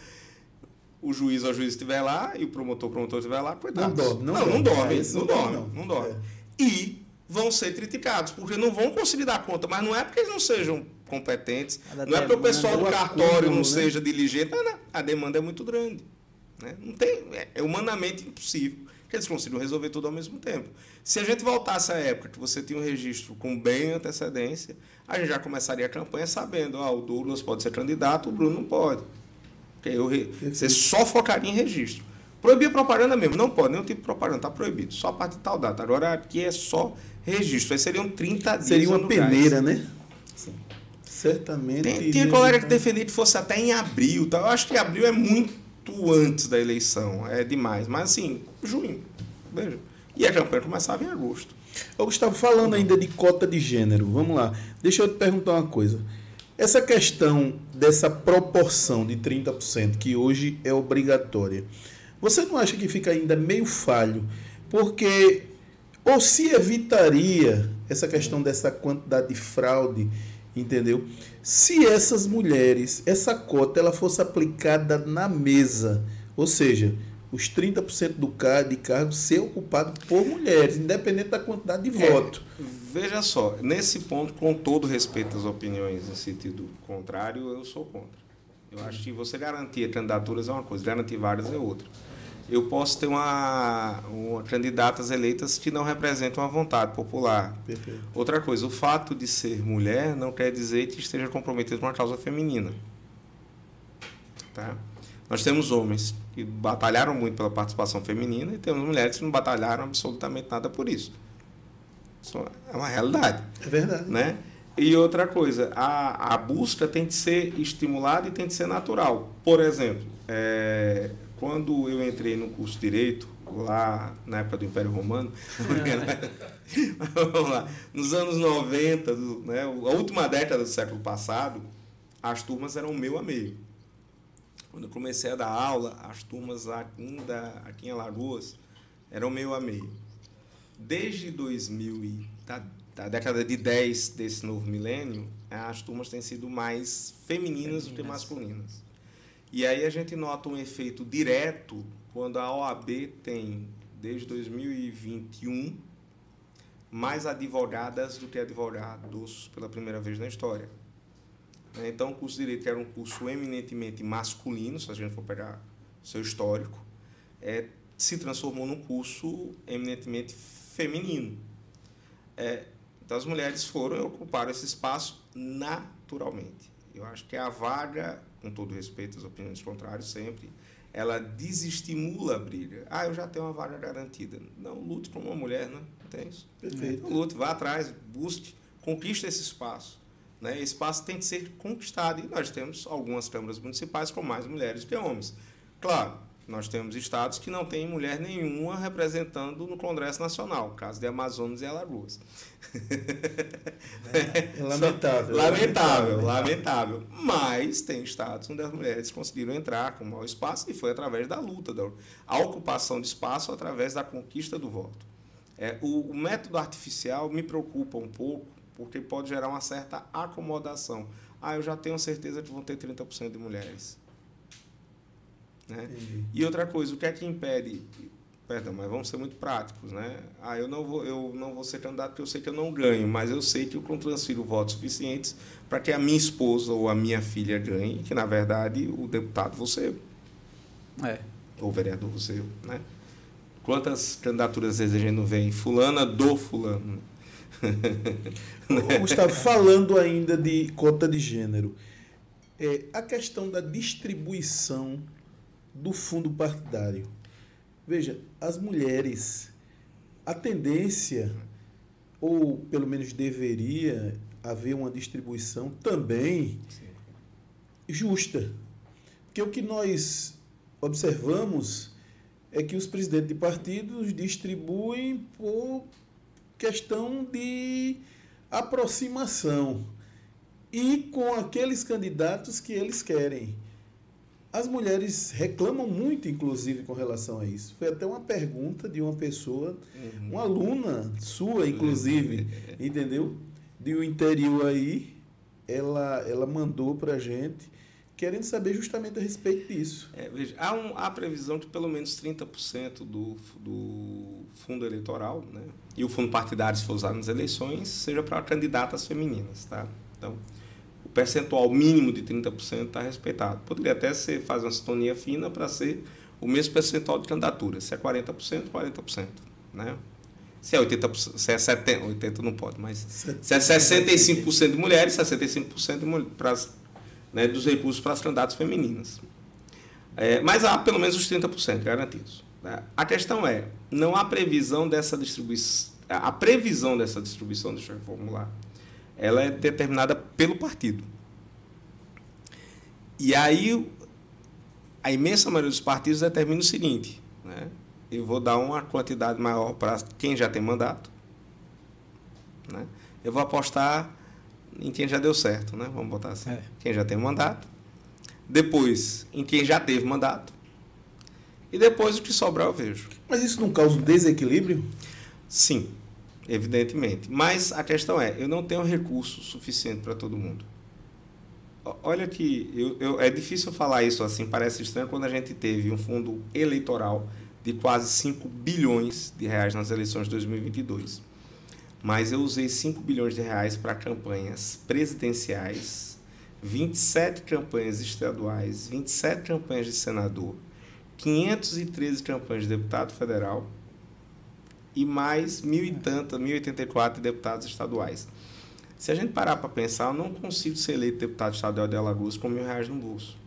C: O juiz ou juiz estiver lá e o promotor promotor estiver lá,
B: coitado. Não dorme,
C: não, não, dorme, não dorme, é não, dorme, não, não dorme. É. E vão ser criticados, porque não vão conseguir dar conta, mas não é porque eles não sejam competentes, não é porque o pessoal do cartório não né? seja diligente, não, não, a demanda é muito grande. Né? Não tem, é, é humanamente impossível que eles consigam resolver tudo ao mesmo tempo. Se a gente voltasse à época que você tinha um registro com bem antecedência, a gente já começaria a campanha sabendo, ah, o Douglas pode ser candidato, o Bruno não pode. Eu, você só focaria em registro. Proibir propaganda mesmo, não pode, nenhum tipo de propaganda, está proibido, só a partir de tal data. Agora aqui é só registro, aí seriam 30 dias.
B: Seria uma peneira, né? Sim. Certamente.
C: Tem, tinha colega que defendia que fosse até em abril. Tá? Eu acho que abril é muito antes da eleição, é demais. Mas assim, junho. Veja. E a campanha começava em agosto.
B: Ô, Gustavo, falando ainda de cota de gênero, vamos lá. Deixa eu te perguntar uma coisa. Essa questão dessa proporção de 30% que hoje é obrigatória, você não acha que fica ainda meio falho? Porque ou se evitaria essa questão dessa quantidade de fraude, entendeu? Se essas mulheres, essa cota, ela fosse aplicada na mesa, ou seja, os 30% do car de cargo ser ocupado por mulheres, independente da quantidade de é, voto.
C: Veja só, nesse ponto, com todo respeito às opiniões em sentido contrário, eu sou contra. Eu acho que você garantir candidaturas é uma coisa, garantir várias é outra eu posso ter uma, uma candidatas eleitas que não representam a vontade popular.
B: Perfeito.
C: Outra coisa, o fato de ser mulher não quer dizer que esteja comprometido com a causa feminina. Tá? Nós temos homens que batalharam muito pela participação feminina e temos mulheres que não batalharam absolutamente nada por isso. É uma realidade.
B: É verdade.
C: Né? E outra coisa, a, a busca tem que ser estimulada e tem que ser natural. Por exemplo, é, quando eu entrei no curso de Direito, lá na época do Império Romano, (laughs) vamos lá, nos anos 90, né, a última década do século passado, as turmas eram meio a meio. Quando eu comecei a dar aula, as turmas ainda aqui em Alagoas eram meio a meio. Desde 2000 e da, da década de 10 desse novo milênio, as turmas têm sido mais femininas do que masculinas. E aí a gente nota um efeito direto quando a OAB tem, desde 2021, mais advogadas do que advogados pela primeira vez na história. Então, o curso de Direito, que era um curso eminentemente masculino, se a gente for pegar seu histórico, é, se transformou num curso eminentemente feminino. É, então, as mulheres foram e ocuparam esse espaço naturalmente. Eu acho que a vaga, com todo respeito às opiniões contrárias, sempre, ela desestimula a briga. Ah, eu já tenho uma vaga garantida. Não, lute como uma mulher, né? Tem isso.
B: Perfeito.
C: Então, lute, vá atrás, busque, conquiste esse espaço. Né? Esse espaço tem que ser conquistado. E nós temos algumas câmaras municipais com mais mulheres que homens. Claro, nós temos estados que não têm mulher nenhuma representando no Congresso Nacional, caso de Amazonas e Alagoas.
B: É lamentável,
C: lamentável, lamentável. Mas tem estados onde as mulheres conseguiram entrar com maior espaço e foi através da luta, da ocupação de espaço através da conquista do voto. É, o, o método artificial me preocupa um pouco, porque pode gerar uma certa acomodação. Ah, eu já tenho certeza que vão ter 30% de mulheres. Né? E outra coisa, o que é que impede? Perdão, mas vamos ser muito práticos, né? Ah, eu não vou, eu não vou ser candidato porque eu sei que eu não ganho, mas eu sei que eu transfiro votos suficientes para que a minha esposa ou a minha filha ganhe, que na verdade o deputado você
A: é.
C: ou o vereador você, né? Quantas candidaturas a gente não vem? Fulana do fulano. (laughs)
B: Gustavo, falando ainda de cota de gênero, é, a questão da distribuição do fundo partidário. Veja, as mulheres, a tendência, ou pelo menos deveria haver uma distribuição também Sim. justa. Porque o que nós observamos é que os presidentes de partidos distribuem por questão de aproximação e com aqueles candidatos que eles querem. As mulheres reclamam muito, inclusive, com relação a isso. Foi até uma pergunta de uma pessoa, uhum. uma aluna sua, inclusive, entendeu? De um interior aí, ela, ela mandou para a gente, querendo saber justamente a respeito disso.
C: É, veja, há, um, há previsão de pelo menos 30% do, do fundo eleitoral, né? e o fundo partidário, se for usado nas eleições, seja para candidatas femininas. Tá? Então, o percentual mínimo de 30% está respeitado. Poderia até ser fazer uma sintonia fina para ser o mesmo percentual de candidatura. Se é 40%, 40%. Né? Se é 80%, se é 70%, 80% não pode, mas se é 65% de mulheres, 65% de mulheres, para né, dos recursos para as candidatas femininas. É, mas há pelo menos os 30% garantidos. Né? A questão é, não há previsão dessa distribuição, a previsão dessa distribuição, deixa eu formular, ela é determinada pelo partido. E aí a imensa maioria dos partidos determina o seguinte, né? eu vou dar uma quantidade maior para quem já tem mandato, né? eu vou apostar em quem já deu certo, né? vamos botar assim, é. quem já tem mandato, depois em quem já teve mandato, e depois o que sobrar eu vejo.
B: Mas isso não causa um desequilíbrio?
C: Sim, evidentemente. Mas a questão é, eu não tenho recurso suficiente para todo mundo. Olha que eu, eu, é difícil falar isso assim, parece estranho quando a gente teve um fundo eleitoral de quase 5 bilhões de reais nas eleições de 2022. Mas eu usei 5 bilhões de reais para campanhas presidenciais, 27 campanhas estaduais, 27 campanhas de senador, 513 campanhas de deputado federal e mais mil e tantas, 1084 deputados estaduais. Se a gente parar para pensar, eu não consigo ser eleito deputado estadual de Alagoas com mil reais no bolso.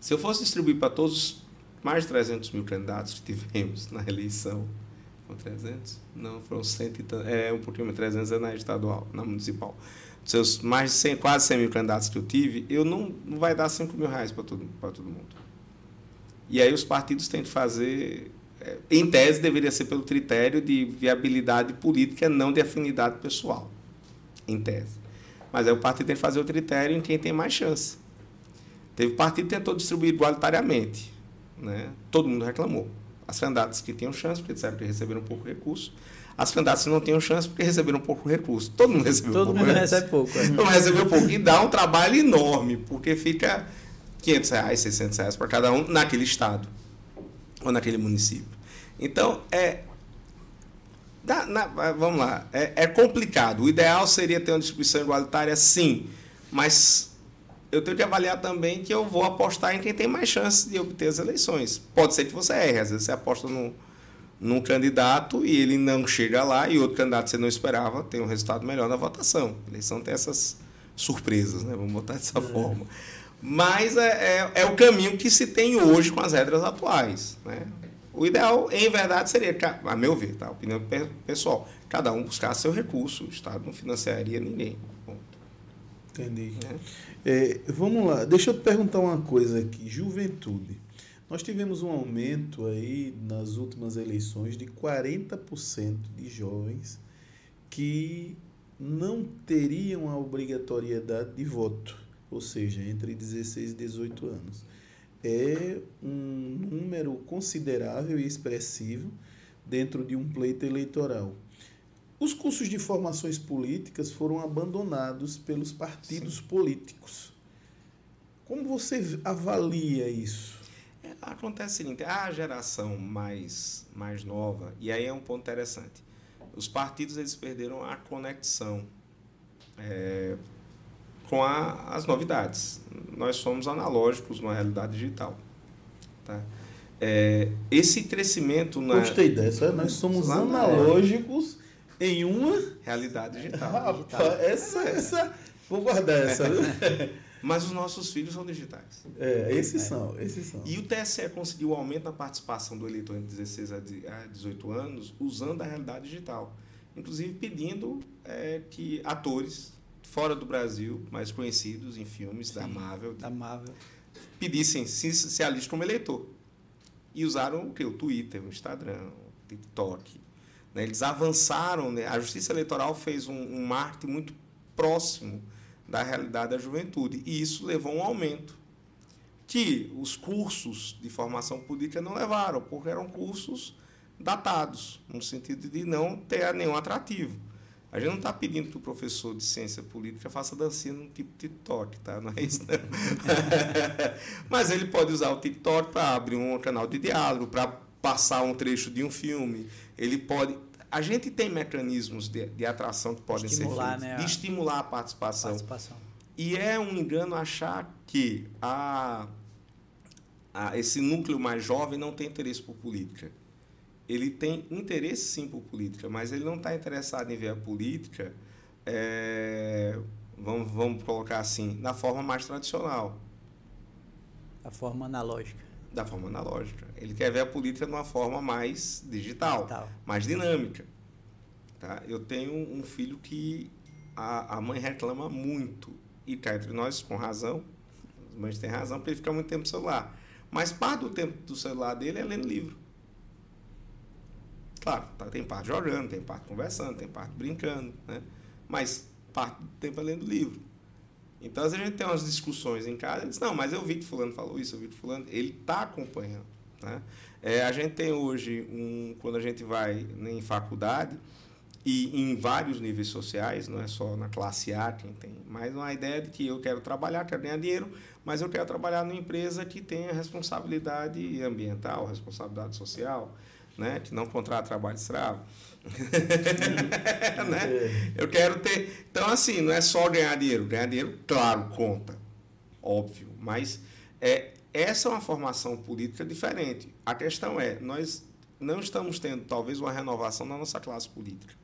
C: Se eu fosse distribuir para todos os mais de 300 mil candidatos que tivemos na eleição, foram 300? Não, foram 100 e é um pouquinho mais, 300 é na estadual, na municipal. Seus mais de 100, quase 100 mil candidatos que eu tive, eu não, não vai dar 5 mil reais para todo, todo mundo. E aí os partidos têm que fazer em tese, deveria ser pelo critério de viabilidade política, não de afinidade pessoal. Em tese. Mas aí o partido tem que fazer o critério em quem tem mais chance. Teve partido que tentou distribuir igualitariamente. Né? Todo mundo reclamou. As candidatas que tinham chance, porque disseram que receberam pouco recurso. As candidatas que não tinham chance, porque receberam pouco recurso. Todo mundo recebeu
A: Todo
C: pouco
A: mundo recebe pouco. É.
C: Todo mundo recebeu pouco. E dá um trabalho enorme, porque fica 500 reais, 600 reais para cada um naquele estado ou naquele município. Então, é. Dá, na, vamos lá, é, é, complicado. O ideal seria ter uma distribuição igualitária, sim, mas eu tenho que avaliar também que eu vou apostar em quem tem mais chance de obter as eleições. Pode ser que você erre, às vezes você aposta no, num candidato e ele não chega lá e outro candidato que você não esperava tem um resultado melhor na votação. A eleição tem essas surpresas, né? vamos botar dessa é. forma. Mas é, é, é, o caminho que se tem hoje com as regras atuais. Né? O ideal, em verdade, seria, a meu ver, tá? opinião pessoal, cada um buscar seu recurso, o Estado não financiaria ninguém. Ponto.
B: Entendi. É. é, vamos lá, deixa eu te perguntar uma coisa aqui. Juventude. Nós tivemos um aumento aí nas últimas eleições de 40% de jovens que não teriam a obrigatoriedade de voto, ou seja, entre 16 e 18 anos. É um número considerável e expressivo dentro de um pleito eleitoral. Os cursos de formações políticas foram abandonados pelos partidos Sim. políticos. Como você avalia isso?
C: É, acontece o seguinte, a geração mais, mais nova, e aí é um ponto interessante, os partidos eles perderam a conexão é, com a, as novidades. Nós somos analógicos numa realidade digital. Tá? É, esse crescimento
B: na. Gostei dessa, nós somos analógicos em uma
C: realidade digital. (laughs)
B: Rapaz, essa, essa. Vou guardar essa. (laughs)
C: Mas os nossos filhos são digitais.
B: É, esses é. são, esses são.
C: E o TSE conseguiu o aumento na participação do eleitor entre 16 a 18 anos usando a realidade digital. Inclusive pedindo é, que atores fora do Brasil, mais conhecidos em filmes Sim, da Marvel,
A: da Marvel,
C: pedissem se, se alistem como eleitor. E usaram o que? O Twitter, o Instagram, o TikTok. Né? Eles avançaram, né? a Justiça Eleitoral fez um, um marketing muito próximo da realidade da juventude. E isso levou a um aumento. Que os cursos de formação política não levaram, porque eram cursos datados, no sentido de não ter nenhum atrativo. A gente não está pedindo que o professor de ciência política faça dancinha no tipo TikTok, tá? Não é isso, não. (laughs) Mas ele pode usar o TikTok para abrir um canal de diálogo, para passar um trecho de um filme. Ele pode a gente tem mecanismos de, de atração que podem estimular, ser feitos, né, de estimular a participação. participação. E é um engano achar que a, a, esse núcleo mais jovem não tem interesse por política. Ele tem interesse sim por política, mas ele não está interessado em ver a política, é, vamos, vamos colocar assim, da forma mais tradicional.
A: Da forma analógica
C: da forma analógica. Ele quer ver a política de uma forma mais digital, digital. mais dinâmica. Tá? Eu tenho um filho que a, a mãe reclama muito, e cá entre nós, com razão, as mães têm razão, porque ele fica muito tempo no celular. Mas parte do tempo do celular dele é lendo livro. Claro, tá, tem parte jogando, tem parte conversando, tem parte brincando, né? mas parte do tempo é lendo livro. Então, às vezes a gente tem umas discussões em casa, ele diz, não, mas eu vi que fulano falou isso, eu vi que fulano... Ele está acompanhando. Né? É, a gente tem hoje, um, quando a gente vai em faculdade, e em vários níveis sociais, não é só na classe A quem tem, mas uma ideia de que eu quero trabalhar, quero ganhar dinheiro, mas eu quero trabalhar numa empresa que tenha responsabilidade ambiental, responsabilidade social, né? que não contrata trabalho escravo. (laughs) né? É. Eu quero ter. Então, assim, não é só ganhar dinheiro. Ganhar dinheiro, claro, conta. Óbvio. Mas é, essa é uma formação política diferente. A questão é, nós não estamos tendo, talvez, uma renovação na nossa classe política.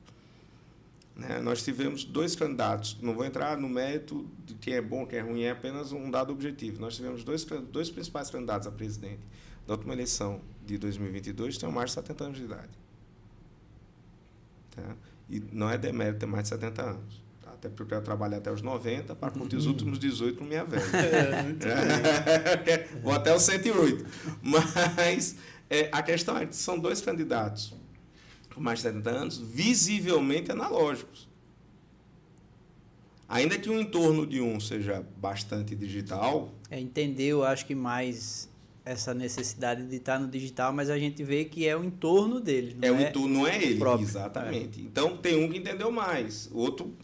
C: Né? Nós tivemos dois candidatos, não vou entrar no mérito de quem é bom, quem é ruim, é apenas um dado objetivo. Nós tivemos dois, dois principais candidatos a presidente da última eleição de 2022, que têm mais de 70 anos de idade. Tá? E não é demérito ter mais de 70 anos. Tá? Até porque eu quero trabalhar até os 90 para curtir os últimos 18 com minha velha. (laughs) É, (laughs) Vou até os 108. Mas é, a questão é que são dois candidatos com mais de 70 anos, visivelmente analógicos. Ainda que o entorno de um seja bastante digital.
A: É, entender, eu acho que mais essa necessidade de estar no digital, mas a gente vê que é o entorno dele.
C: Não é, o é entorno, não é ele. Próprio. Exatamente. É. Então tem um que entendeu mais, o outro,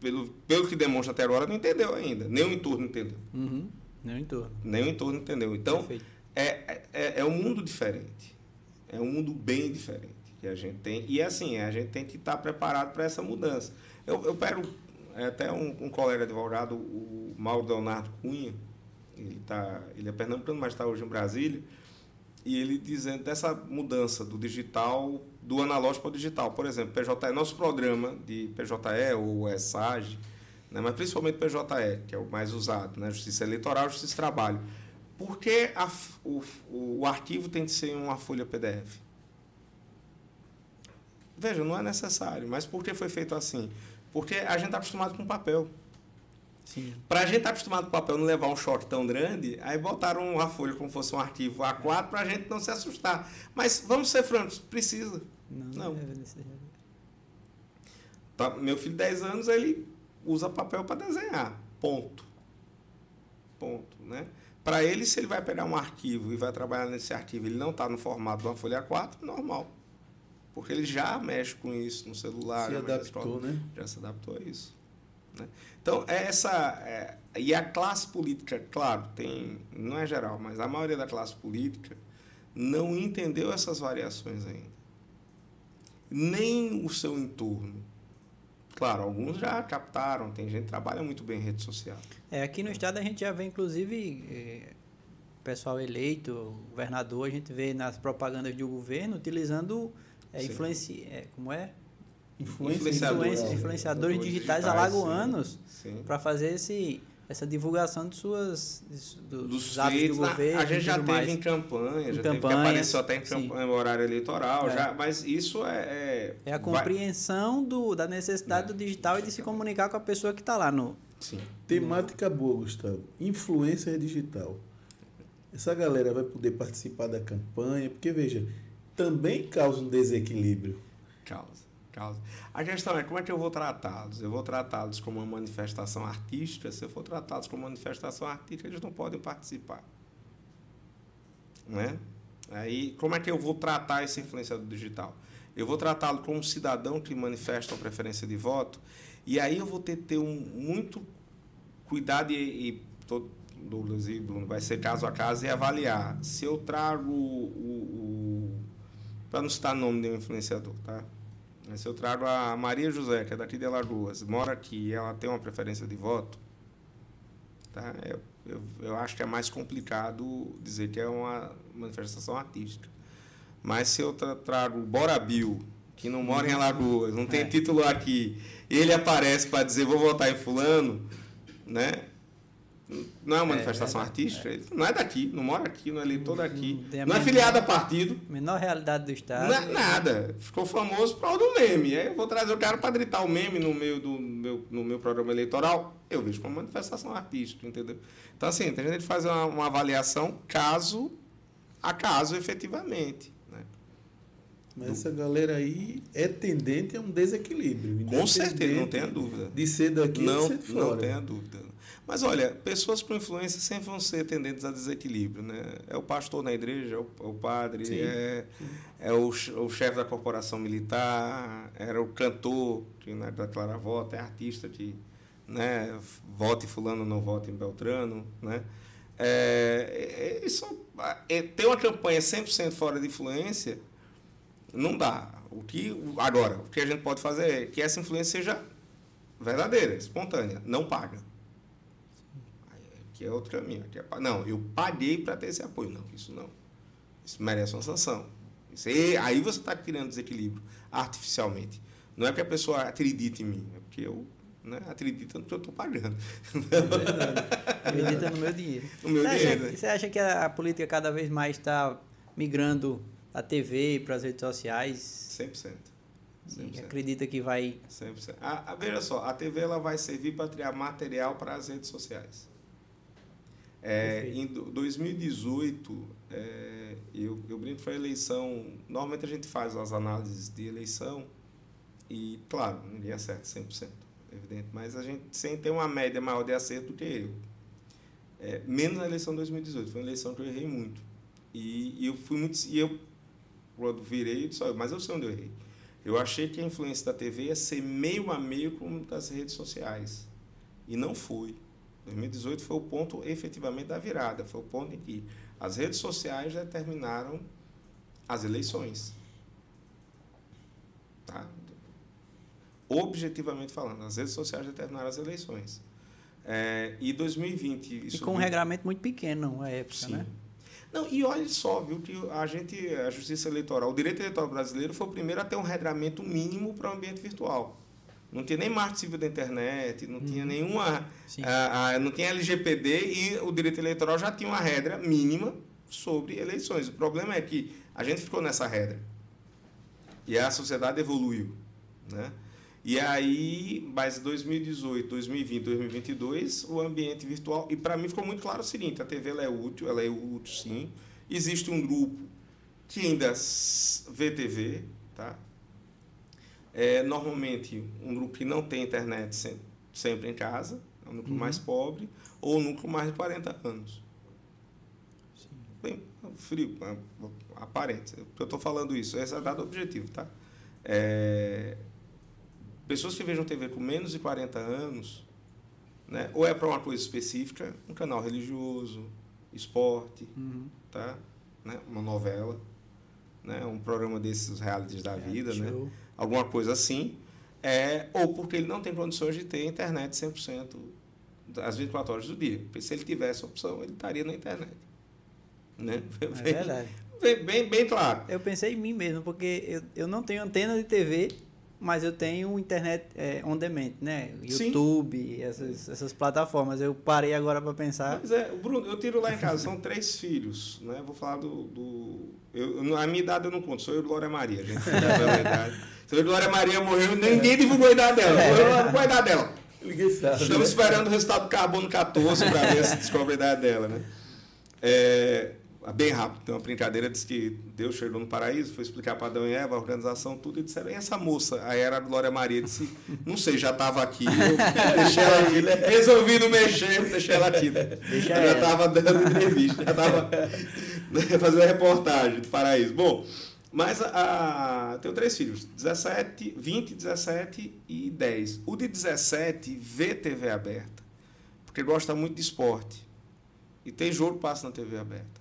C: pelo, pelo que demonstra até agora, não entendeu ainda. Nem o entorno entendeu.
A: Uhum. Nem o entorno.
C: Nem o entorno entendeu. Então, é, é, é um mundo diferente. É um mundo bem diferente que a gente tem. E assim, a gente tem que estar preparado para essa mudança. Eu, eu pego é, até um, um colega advogado, o Mauro Leonardo Cunha, ele, tá, ele é pernambucano, mas está hoje em Brasília, e ele dizendo dessa mudança do digital, do analógico para o digital. Por exemplo, PJE, nosso programa de PJE ou ESAG, né, mas principalmente PJE, que é o mais usado, né, Justiça Eleitoral, Justiça Trabalho. Por que a, o, o arquivo tem que ser uma folha PDF? Veja, não é necessário, mas por que foi feito assim? Porque a gente está acostumado com papel. Para a gente estar tá acostumado com papel não levar um choque tão grande, aí botaram uma folha como fosse um arquivo A4 para a gente não se assustar. Mas vamos ser francos, precisa. Não. não. Tá, meu filho, 10 anos, ele usa papel para desenhar. Ponto. Ponto. Né? Para ele, se ele vai pegar um arquivo e vai trabalhar nesse arquivo, ele não está no formato de uma folha A4, normal. Porque ele já mexe com isso no celular.
B: Se adaptou, né?
C: Já se adaptou a isso. Né? Então, é essa. É, e a classe política, claro, tem. Não é geral, mas a maioria da classe política não entendeu essas variações ainda. Nem o seu entorno. Claro, alguns já captaram, tem gente que trabalha muito bem em rede social.
A: É, aqui no estado a gente já vê, inclusive, é, pessoal eleito, governador, a gente vê nas propagandas do governo utilizando é, influenci... É, como é?
B: Influenciadores,
A: influenciadores digitais, digitais alagoanos para fazer esse, essa divulgação de suas
C: do, dos feitos, do governo. A gente já teve mais. em campanha, em já campanha, teve que apareceu até em campanha, horário eleitoral, é. já, mas isso é,
A: é. É, a compreensão vai... do, da necessidade é. do digital e de se comunicar com a pessoa que está lá no.
B: Sim. Temática boa, Gustavo. Influência digital. Essa galera vai poder participar da campanha, porque veja, também causa um desequilíbrio.
C: Causa, causa. A questão é como é que eu vou tratá-los? Eu vou tratá-los como uma manifestação artística? Se eu for tratá-los como manifestação artística, eles não podem participar. Né? Aí, como é que eu vou tratar esse influenciador digital? Eu vou tratá-lo como um cidadão que manifesta uma preferência de voto, e aí eu vou ter que ter um, muito cuidado e, e todo, Douglas e Bruno, vai ser caso a caso e avaliar. Se eu trago o, o para não citar o nome de um influenciador, tá? Se eu trago a Maria José, que é daqui de Alagoas, mora aqui e ela tem uma preferência de voto, tá? Eu, eu, eu acho que é mais complicado dizer que é uma manifestação artística. Mas se eu tra trago o Bora Bill, que não mora em Alagoas, não tem é. título aqui, e ele aparece para dizer vou votar em fulano, né? Não é uma é, manifestação é, artística, é. não é daqui, não mora aqui, não é eleitor daqui, não, não é filiado a partido.
A: Menor realidade do Estado.
C: Não é nada. Ficou famoso por causa do meme. Aí eu vou trazer o cara para gritar o meme no meio do meu, no meu programa eleitoral. Eu vejo como manifestação artística, entendeu? Então, assim, tem gente que fazer uma, uma avaliação caso a caso, efetivamente. Né?
B: Mas essa galera aí é tendente a um desequilíbrio.
C: Com certeza, não tenha dúvida.
B: De ser daqui
C: não,
B: de ser de fora.
C: Não tenha dúvida. Mas olha, pessoas com influência sempre vão ser tendentes a desequilíbrio. Né? É o pastor na igreja, é o, é o padre, Sim. é, é o, o chefe da corporação militar, era o cantor que né, declara voto, é artista que né, vote fulano, não vote em Beltrano. Né? É, é, isso, é, ter uma campanha 100% fora de influência não dá. O que, agora, o que a gente pode fazer é que essa influência seja verdadeira, espontânea, não paga que é outro caminho. Que é, não, eu paguei para ter esse apoio. Não, isso não. Isso merece uma sanção. Isso aí, aí você está criando desequilíbrio artificialmente. Não é que a pessoa acredite em mim, é porque eu né, acredito no que eu estou pagando.
A: É Acredita no meu dinheiro. (laughs) No meu você dinheiro. Acha, né? Você acha que a política cada vez mais está migrando da TV para as redes sociais?
C: 100%. 100%.
A: E acredita que vai.
C: 100%. A, a, veja só, a TV ela vai servir para criar material para as redes sociais. É, em 2018, é, eu, eu brinco foi a eleição. Normalmente a gente faz as análises de eleição e, claro, ninguém acerta 100%, evidente, mas a gente sempre tem uma média maior de acerto do que eu. É, menos na eleição de 2018, foi uma eleição que eu errei muito. E, e eu fui muito. E eu, quando virei, eu disse, mas eu sei onde eu errei. Eu achei que a influência da TV ia ser meio a meio como das redes sociais. E não foi. 2018 foi o ponto efetivamente da virada, foi o ponto em que as redes sociais determinaram as eleições. Tá? Objetivamente falando, as redes sociais determinaram as eleições. É, e 2020.
A: e com um regramento muito pequeno na época, Sim. né?
C: Não, e olha só, viu, que a gente, a Justiça Eleitoral, o direito eleitoral brasileiro foi o primeiro a ter um regramento mínimo para o ambiente virtual. Não tinha nem marco civil da internet, não tinha uhum. nenhuma. A, a, não tinha LGPD e o direito eleitoral já tinha uma regra mínima sobre eleições. O problema é que a gente ficou nessa regra. E a sociedade evoluiu. Né? E aí, mas 2018, 2020, 2022, o ambiente virtual. E para mim ficou muito claro o seguinte: a TV é útil, ela é útil sim. Existe um grupo que ainda vê TV, tá? É, normalmente, um grupo que não tem internet sempre, sempre em casa, é um núcleo uhum. mais pobre, ou um núcleo mais de 40 anos. Sim. Bem frio, aparente. Eu estou falando isso, esse é dado objetivo, tá? É, pessoas que vejam TV com menos de 40 anos, né, ou é para uma coisa específica, um canal religioso, esporte, uhum. tá? Né, uma novela, né, um programa desses realities da é, vida, né, alguma coisa assim, é, ou porque ele não tem condições de ter internet 100% às 24 horas do dia. Porque se ele tivesse opção, ele estaria na internet. Né?
A: É verdade.
C: Bem, bem, bem claro.
A: Eu pensei em mim mesmo, porque eu, eu não tenho antena de TV mas eu tenho internet é, on demand, né? YouTube, essas, essas plataformas. Eu parei agora para pensar.
C: Mas é, Bruno, eu tiro lá em casa, são três filhos, né? Vou falar do. do eu, a minha idade eu não conto, sou eu e Glória Maria, gente. (laughs) Se eu e Glória Maria morreu, ninguém divulgou a idade dela. É. Qual a idade dela? Estamos esperando o resultado do carbono 14 para ver se descobre a idade dela, né? É, bem rápido. Tem uma brincadeira, diz que Deus chegou no paraíso, foi explicar para Adão e Eva, a organização, tudo, e disseram, e essa moça? Aí era a Glória Maria, disse, não sei, já estava aqui, (laughs) eu deixei ela aqui, né? resolvi não mexer, deixei ela aqui. Né? Já estava dando entrevista, já estava (laughs) fazendo reportagem do paraíso. Bom, mas a, a, tenho três filhos, 17, 20, 17 e 10. O de 17 vê TV aberta, porque gosta muito de esporte. E tem jogo passa na TV aberta.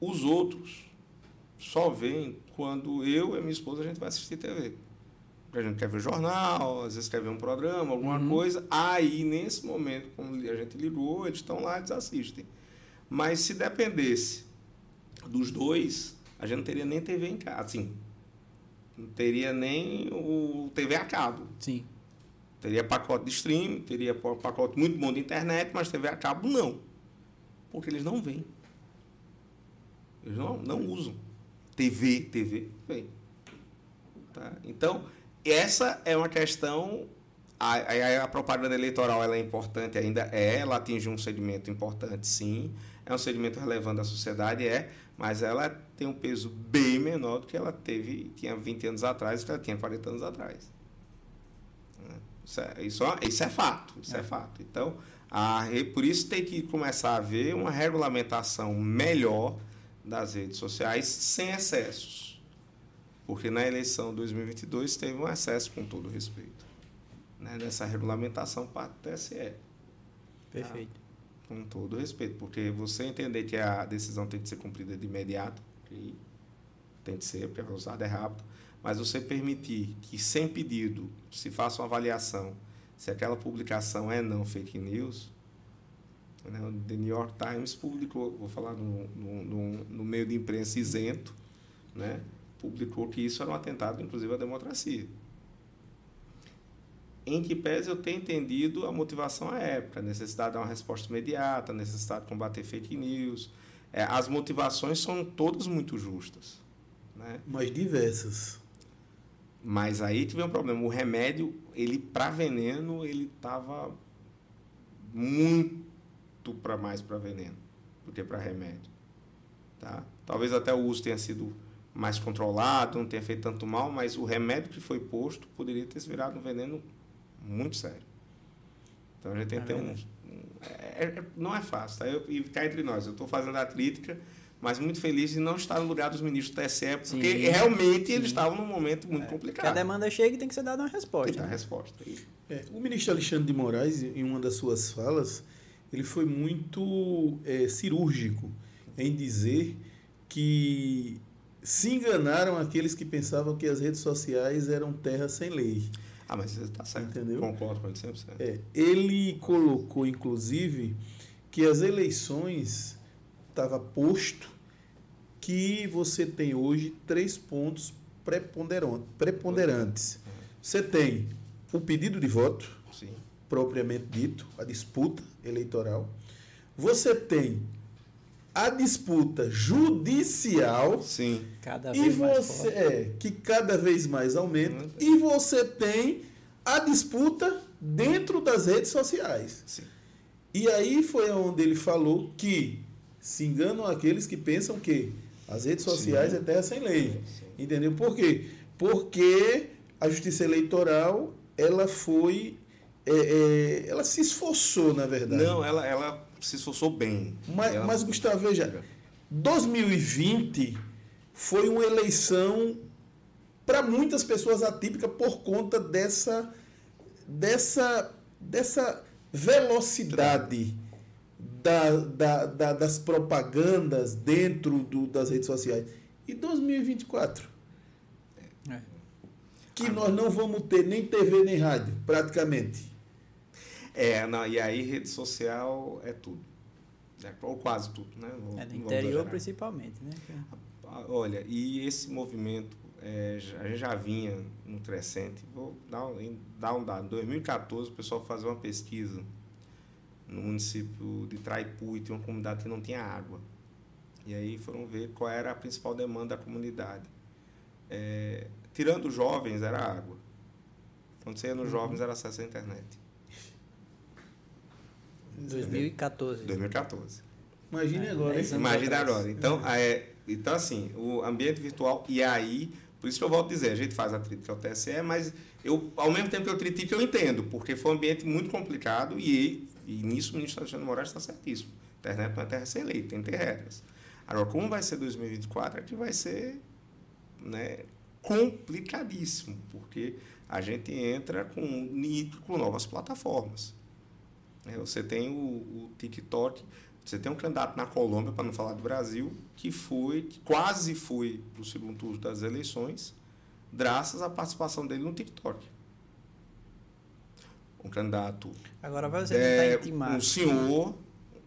C: Os outros só vêm quando eu e minha esposa a gente vai assistir TV. A gente quer ver jornal, às vezes quer ver um programa, alguma uhum. coisa. Aí, nesse momento, como a gente ligou, eles estão lá, eles assistem. Mas se dependesse dos dois, a gente não teria nem TV em casa. Assim, não teria nem o TV a cabo.
A: Sim.
C: Teria pacote de streaming, teria pacote muito bom de internet, mas TV a cabo não. Porque eles não vêm. Eles não, não usam. TV, TV, vem. Tá? Então, essa é uma questão. A, a, a, propaganda eleitoral ela é importante ainda? É, ela atinge um segmento importante, sim. É um segmento relevante da sociedade, é, mas ela tem um peso bem menor do que ela teve, tinha 20 anos atrás, do que ela tinha 40 anos atrás. Isso é, isso, é, isso é fato, isso é. é fato. Então, a, por isso tem que começar a haver uma regulamentação melhor das redes sociais sem excessos. Porque na eleição de 2022 teve um excesso, com todo respeito, né, nessa regulamentação para o TSE.
A: Perfeito. Tá?
C: Com todo respeito, porque você entender que a decisão tem que ser cumprida de imediato, que tem que ser, porque a velocidade é rápida, mas você permitir que, sem pedido, se faça uma avaliação se aquela publicação é não fake news, né? o The New York Times publicou, vou falar no, no, no, meio de imprensa isento, né? publicou que isso era um atentado, inclusive, à democracia. Em que pese eu ter entendido a motivação à época, a necessidade de dar uma resposta imediata, a necessidade de combater fake news. É, as motivações são todas muito justas. Né?
B: Mas diversas.
C: Mas aí tive um problema. O remédio, ele para veneno, ele estava muito para mais para veneno do que para remédio. Tá? Talvez até o uso tenha sido mais controlado, não tenha feito tanto mal, mas o remédio que foi posto poderia ter se virado um veneno muito sério. Então a gente tem que ter um. É, é, não é fácil, tá? Eu, e cá entre nós, eu estou fazendo a crítica mas muito feliz de não estar no lugar dos ministros do TSE, porque sim, realmente sim. eles estavam num momento muito é, complicado.
A: a demanda chega e tem que ser dada uma resposta.
C: Tem que dar né? resposta.
B: É, o ministro Alexandre de Moraes, em uma das suas falas, ele foi muito é, cirúrgico em dizer que se enganaram aqueles que pensavam que as redes sociais eram terra sem lei.
C: Ah, mas você está certo.
B: Entendeu?
C: Concordo com ele 100%.
B: É, ele colocou, inclusive, que as eleições estava posto que você tem hoje três pontos preponderantes. Você tem o pedido de voto. Propriamente dito, a disputa eleitoral. Você tem a disputa judicial.
C: Sim.
A: Cada
B: e
A: vez mais
B: você
A: forte.
B: é que cada vez mais aumenta.
C: Hum.
B: E você tem a disputa dentro das redes sociais.
C: Sim.
B: E aí foi onde ele falou que se enganam aqueles que pensam que as redes sociais
C: Sim.
B: é terra sem lei. Entendeu? Por quê? Porque a justiça eleitoral ela foi. É, é, ela se esforçou, na verdade.
C: Não, ela, ela se esforçou bem.
B: Mas,
C: Ela-
B: mas Gustavo, veja, 2020 foi uma eleição para muitas pessoas atípica por conta dessa dessa dessa velocidade da, da, da- das propagandas dentro do- das redes sociais. E 2024?
A: É.
B: Que nós não vamos ter nem TV nem rádio, praticamente.
C: É, não, e aí rede social é tudo. É, ou quase tudo, né?
A: É,
C: vamos
A: interior
C: exagerar.
A: principalmente, né?
C: Ah, Olha, e esse movimento, é, a gente já vinha no crescente. Vou dar um, dar um dado. Em 2014, o pessoal fazia uma pesquisa no município de Traipu e tinha uma comunidade que não tinha água. E aí foram ver qual era a principal demanda da comunidade. É, tirando os jovens, era água. Quando você ia nos jovens, era acesso à internet.
A: 2014.
C: 2014.
B: Imagine
A: É,
B: agora, hein?
A: atrás.
C: agora. Então, é, então, assim, o ambiente virtual, e aí, por isso que eu volto a dizer, a gente faz a crítica ao TSE, mas eu, ao mesmo tempo que eu critico, eu entendo, porque foi um ambiente muito complicado e, e nisso o ministro Alexandre de Moraes está certíssimo. A internet não é terra sem lei, tem que ter regras. Agora, como vai ser 2024, é que vai ser né, complicadíssimo, porque a gente entra com, com novas plataformas. É, você tem o, o TikTok, você tem um candidato na Colômbia, para não falar do Brasil, que foi, que quase foi para o segundo turno das eleições, graças à participação dele no TikTok. Um candidato,
A: Agora vai você
C: é,
A: intimar.
C: um senhor,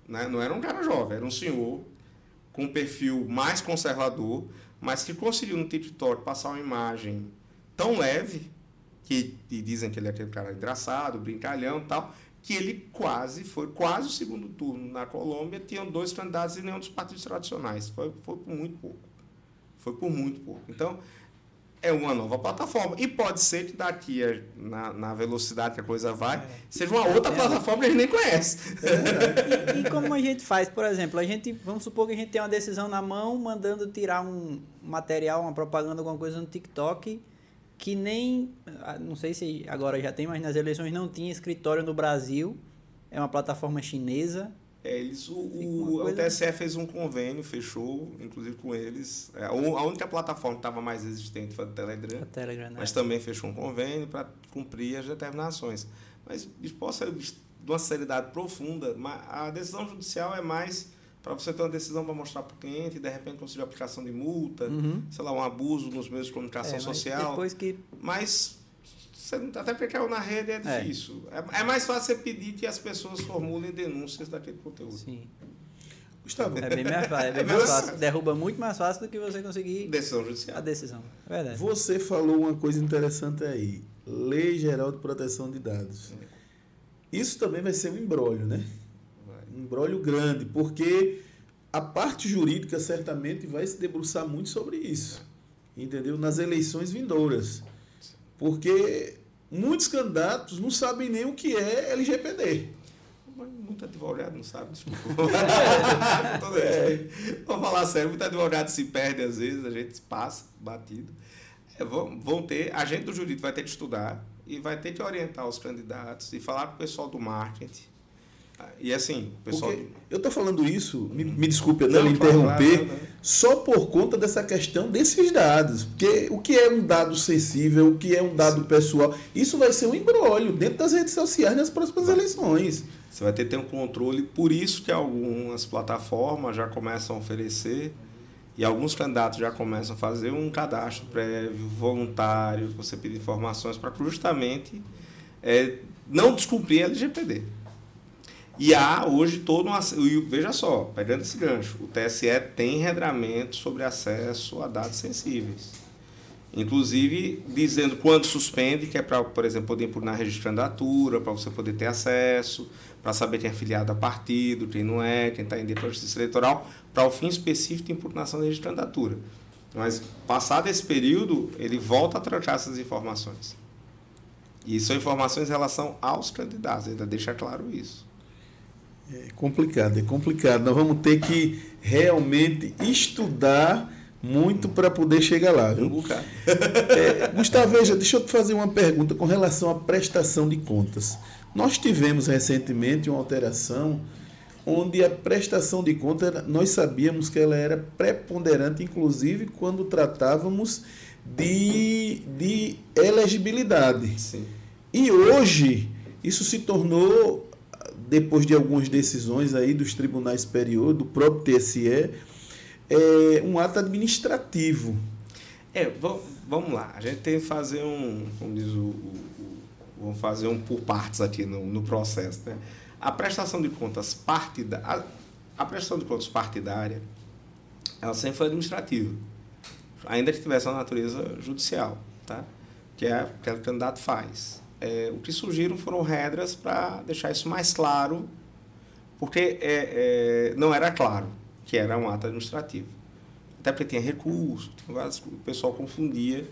C: né, não era um cara jovem, era um senhor com um perfil mais conservador, mas que conseguiu no TikTok passar uma imagem tão leve, que e dizem que ele é aquele cara engraçado, brincalhão e tal, que ele quase foi, quase o segundo turno na Colômbia, tinham dois candidatos e nenhum dos partidos tradicionais. Foi, foi por muito pouco. Foi por muito pouco. Então, é uma nova plataforma. E pode ser que daqui, a- na, na velocidade que a coisa vai,
A: É.
C: seja uma outra
A: É.
C: plataforma que a gente nem conhece.
A: E, e como a gente faz, por exemplo, a gente, vamos supor que a gente tem uma decisão na mão, mandando tirar um material, uma propaganda, alguma coisa no TikTok, que nem, ah, não sei se agora já tem, mas nas eleições não tinha escritório no Brasil, é uma plataforma chinesa.
C: É, eles, o, o, o TSE fez um convênio, fechou, inclusive com eles. É, a a única plataforma que estava mais existente foi o Telegram.
A: A Telegram, né?
C: mas também fechou um convênio para cumprir as determinações. Mas isso pode ser de uma seriedade profunda, a decisão judicial é mais para você ter uma decisão para mostrar para o cliente e de repente conseguir aplicação de multa,
A: Uhum.
C: sei lá, um abuso nos meios de comunicação
A: É, mas
C: social.
A: Depois que
C: Mas até porque caiu na rede é
A: É.
C: difícil. É, é mais fácil você pedir que as pessoas formulem denúncias daquele conteúdo.
A: Sim.
B: Gustavo,
A: É bem mais fácil. É bem (laughs)
C: É
A: mais fácil. Derruba muito mais fácil do que você conseguir
C: Decisão
A: a
C: judicial.
A: decisão. É verdade.
B: Você falou uma coisa interessante aí. Lei Geral de Proteção de Dados. Isso também vai ser um embrólio, né? Um embrólio grande, porque a parte jurídica certamente vai se debruçar muito sobre isso. Entendeu? Nas eleições vindouras. Porque muitos candidatos não sabem nem o que é LGPD.
C: Muito advogado não sabe, desculpa. (laughs) Respeito. Vamos falar sério, muito advogado se perde às vezes, a gente passa batido. É, vão, vão ter, a gente do jurídico vai ter que estudar e vai ter que orientar os candidatos e falar com o pessoal do marketing E assim, pessoal. Porque
B: eu estou falando isso, me, me desculpe até não, interromper, não, não, só por conta dessa questão desses dados. Porque o que é um dado sensível, o que é um dado pessoal, isso vai ser um embrólio dentro das redes sociais nas próximas vai. eleições.
C: Você vai ter que ter um controle, por isso que algumas plataformas já começam a oferecer e alguns candidatos já começam a fazer um cadastro prévio, voluntário, você pedir informações para justamente é, não descumprir a LGPD. E há hoje todo um. Veja só, pegando esse gancho, o TSE tem regramento sobre acesso a dados sensíveis. Inclusive dizendo quando suspende, que é para, por exemplo, poder impugnar registro de candidatura, para você poder ter acesso, para saber quem é afiliado a partido, quem não é, quem está em dentro da justiça eleitoral, para o fim específico de impugnação de candidatura. Mas, passado esse período, ele volta a trancar essas informações. E são informações em relação aos candidatos, ainda deixa claro isso.
B: É complicado, é complicado. Nós vamos ter que realmente estudar muito para poder chegar lá. Viu? (laughs) É, Gustavo, veja, deixa eu te fazer uma pergunta com relação à prestação de contas. Nós tivemos recentemente uma alteração onde a prestação de contas, nós sabíamos que ela era preponderante, inclusive quando tratávamos de, de elegibilidade. Sim. E hoje, isso se tornou depois de algumas decisões aí dos tribunais superiores, do próprio TSE, é um ato administrativo.
C: É, vamos lá. A gente tem que fazer um, como diz o, o, o vamos fazer um por partes aqui no, no processo, né? A prestação de contas partidária, a, a prestação de contas partidária, ela sempre foi administrativa, ainda que tivesse uma natureza judicial, tá? Que é o que o candidato faz é, o que surgiram foram regras para deixar isso mais claro, porque é, é, não era claro que era um ato administrativo. Até porque tinha recurso, tinha vários, o pessoal confundia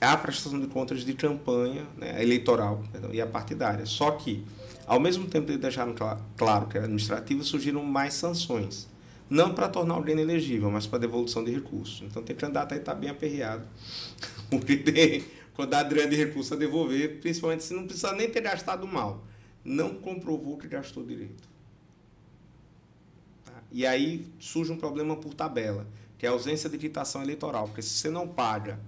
C: a prestação de contas de campanha né, eleitoral perdão, e a partidária. Só que, ao mesmo tempo de deixar claro que era administrativo, surgiram mais sanções. Não para tornar alguém elegível, mas para devolução de recursos. Então, tem candidato aí está bem aperreado, (laughs) porque tem quantidade grande de recursos a devolver, principalmente se não precisa nem ter gastado mal. Não comprovou que gastou direito. Tá? E aí surge um problema por tabela, que é a ausência de quitação eleitoral. Porque se você não paga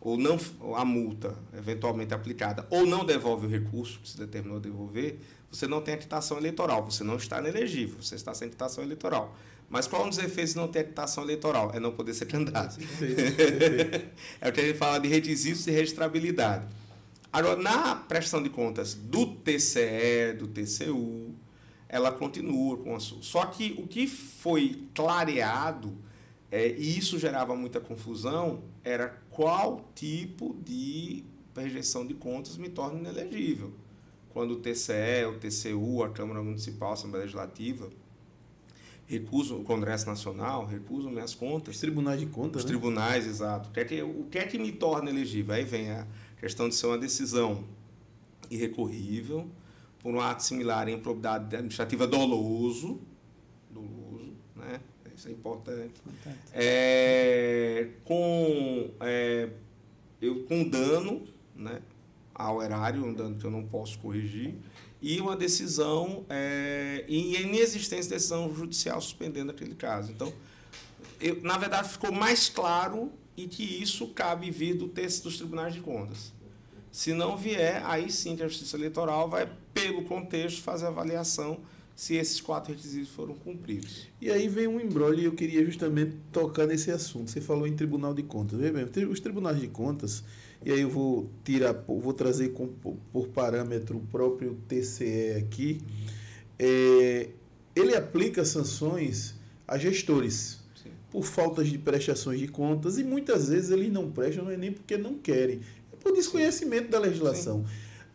C: ou não a multa eventualmente aplicada ou não devolve o recurso que se determinou devolver, você não tem a quitação eleitoral, você não está inelegível, você está sem quitação eleitoral. Mas qual um dos efeitos de não ter habitação eleitoral? É não poder ser candidato. (laughs) é o que a gente fala de requisitos e registrabilidade. Agora, na prestação de contas do TCE, do TCU, ela continua com a sua. Só que o que foi clareado, é, e isso gerava muita confusão, era qual tipo de rejeição de contas me torna inelegível. Quando o TCE, o TCU, a Câmara Municipal, a Assembleia Legislativa, recuso o Congresso Nacional, recuso minhas contas.
B: Os tribunais de contas,
C: Os né? tribunais, exato. O que, é que, o que é que me torna elegível? Aí vem a questão de ser uma decisão irrecorrível, por um ato similar em improbidade administrativa doloso, doloso, né? Isso é importante. importante. É, com, é, eu, com dano né, ao erário, um dano que eu não posso corrigir, e uma decisão é, em inexistência de decisão judicial suspendendo aquele caso. Então, eu, na verdade, ficou mais claro e que isso cabe vir do texto dos tribunais de contas. Se não vier, aí sim que a Justiça Eleitoral vai, pelo contexto, fazer a avaliação se esses quatro requisitos foram cumpridos.
B: E aí vem um embrolho e eu queria justamente tocar nesse assunto. Você falou em Tribunal de Contas. Os tribunais de contas e aí eu vou tirar, vou trazer com, por parâmetro o próprio TCE aqui. É, ele aplica sanções a gestores Sim. por faltas de prestações de contas e muitas vezes eles não prestam, não é nem porque não querem, é por desconhecimento Sim. da legislação. Sim.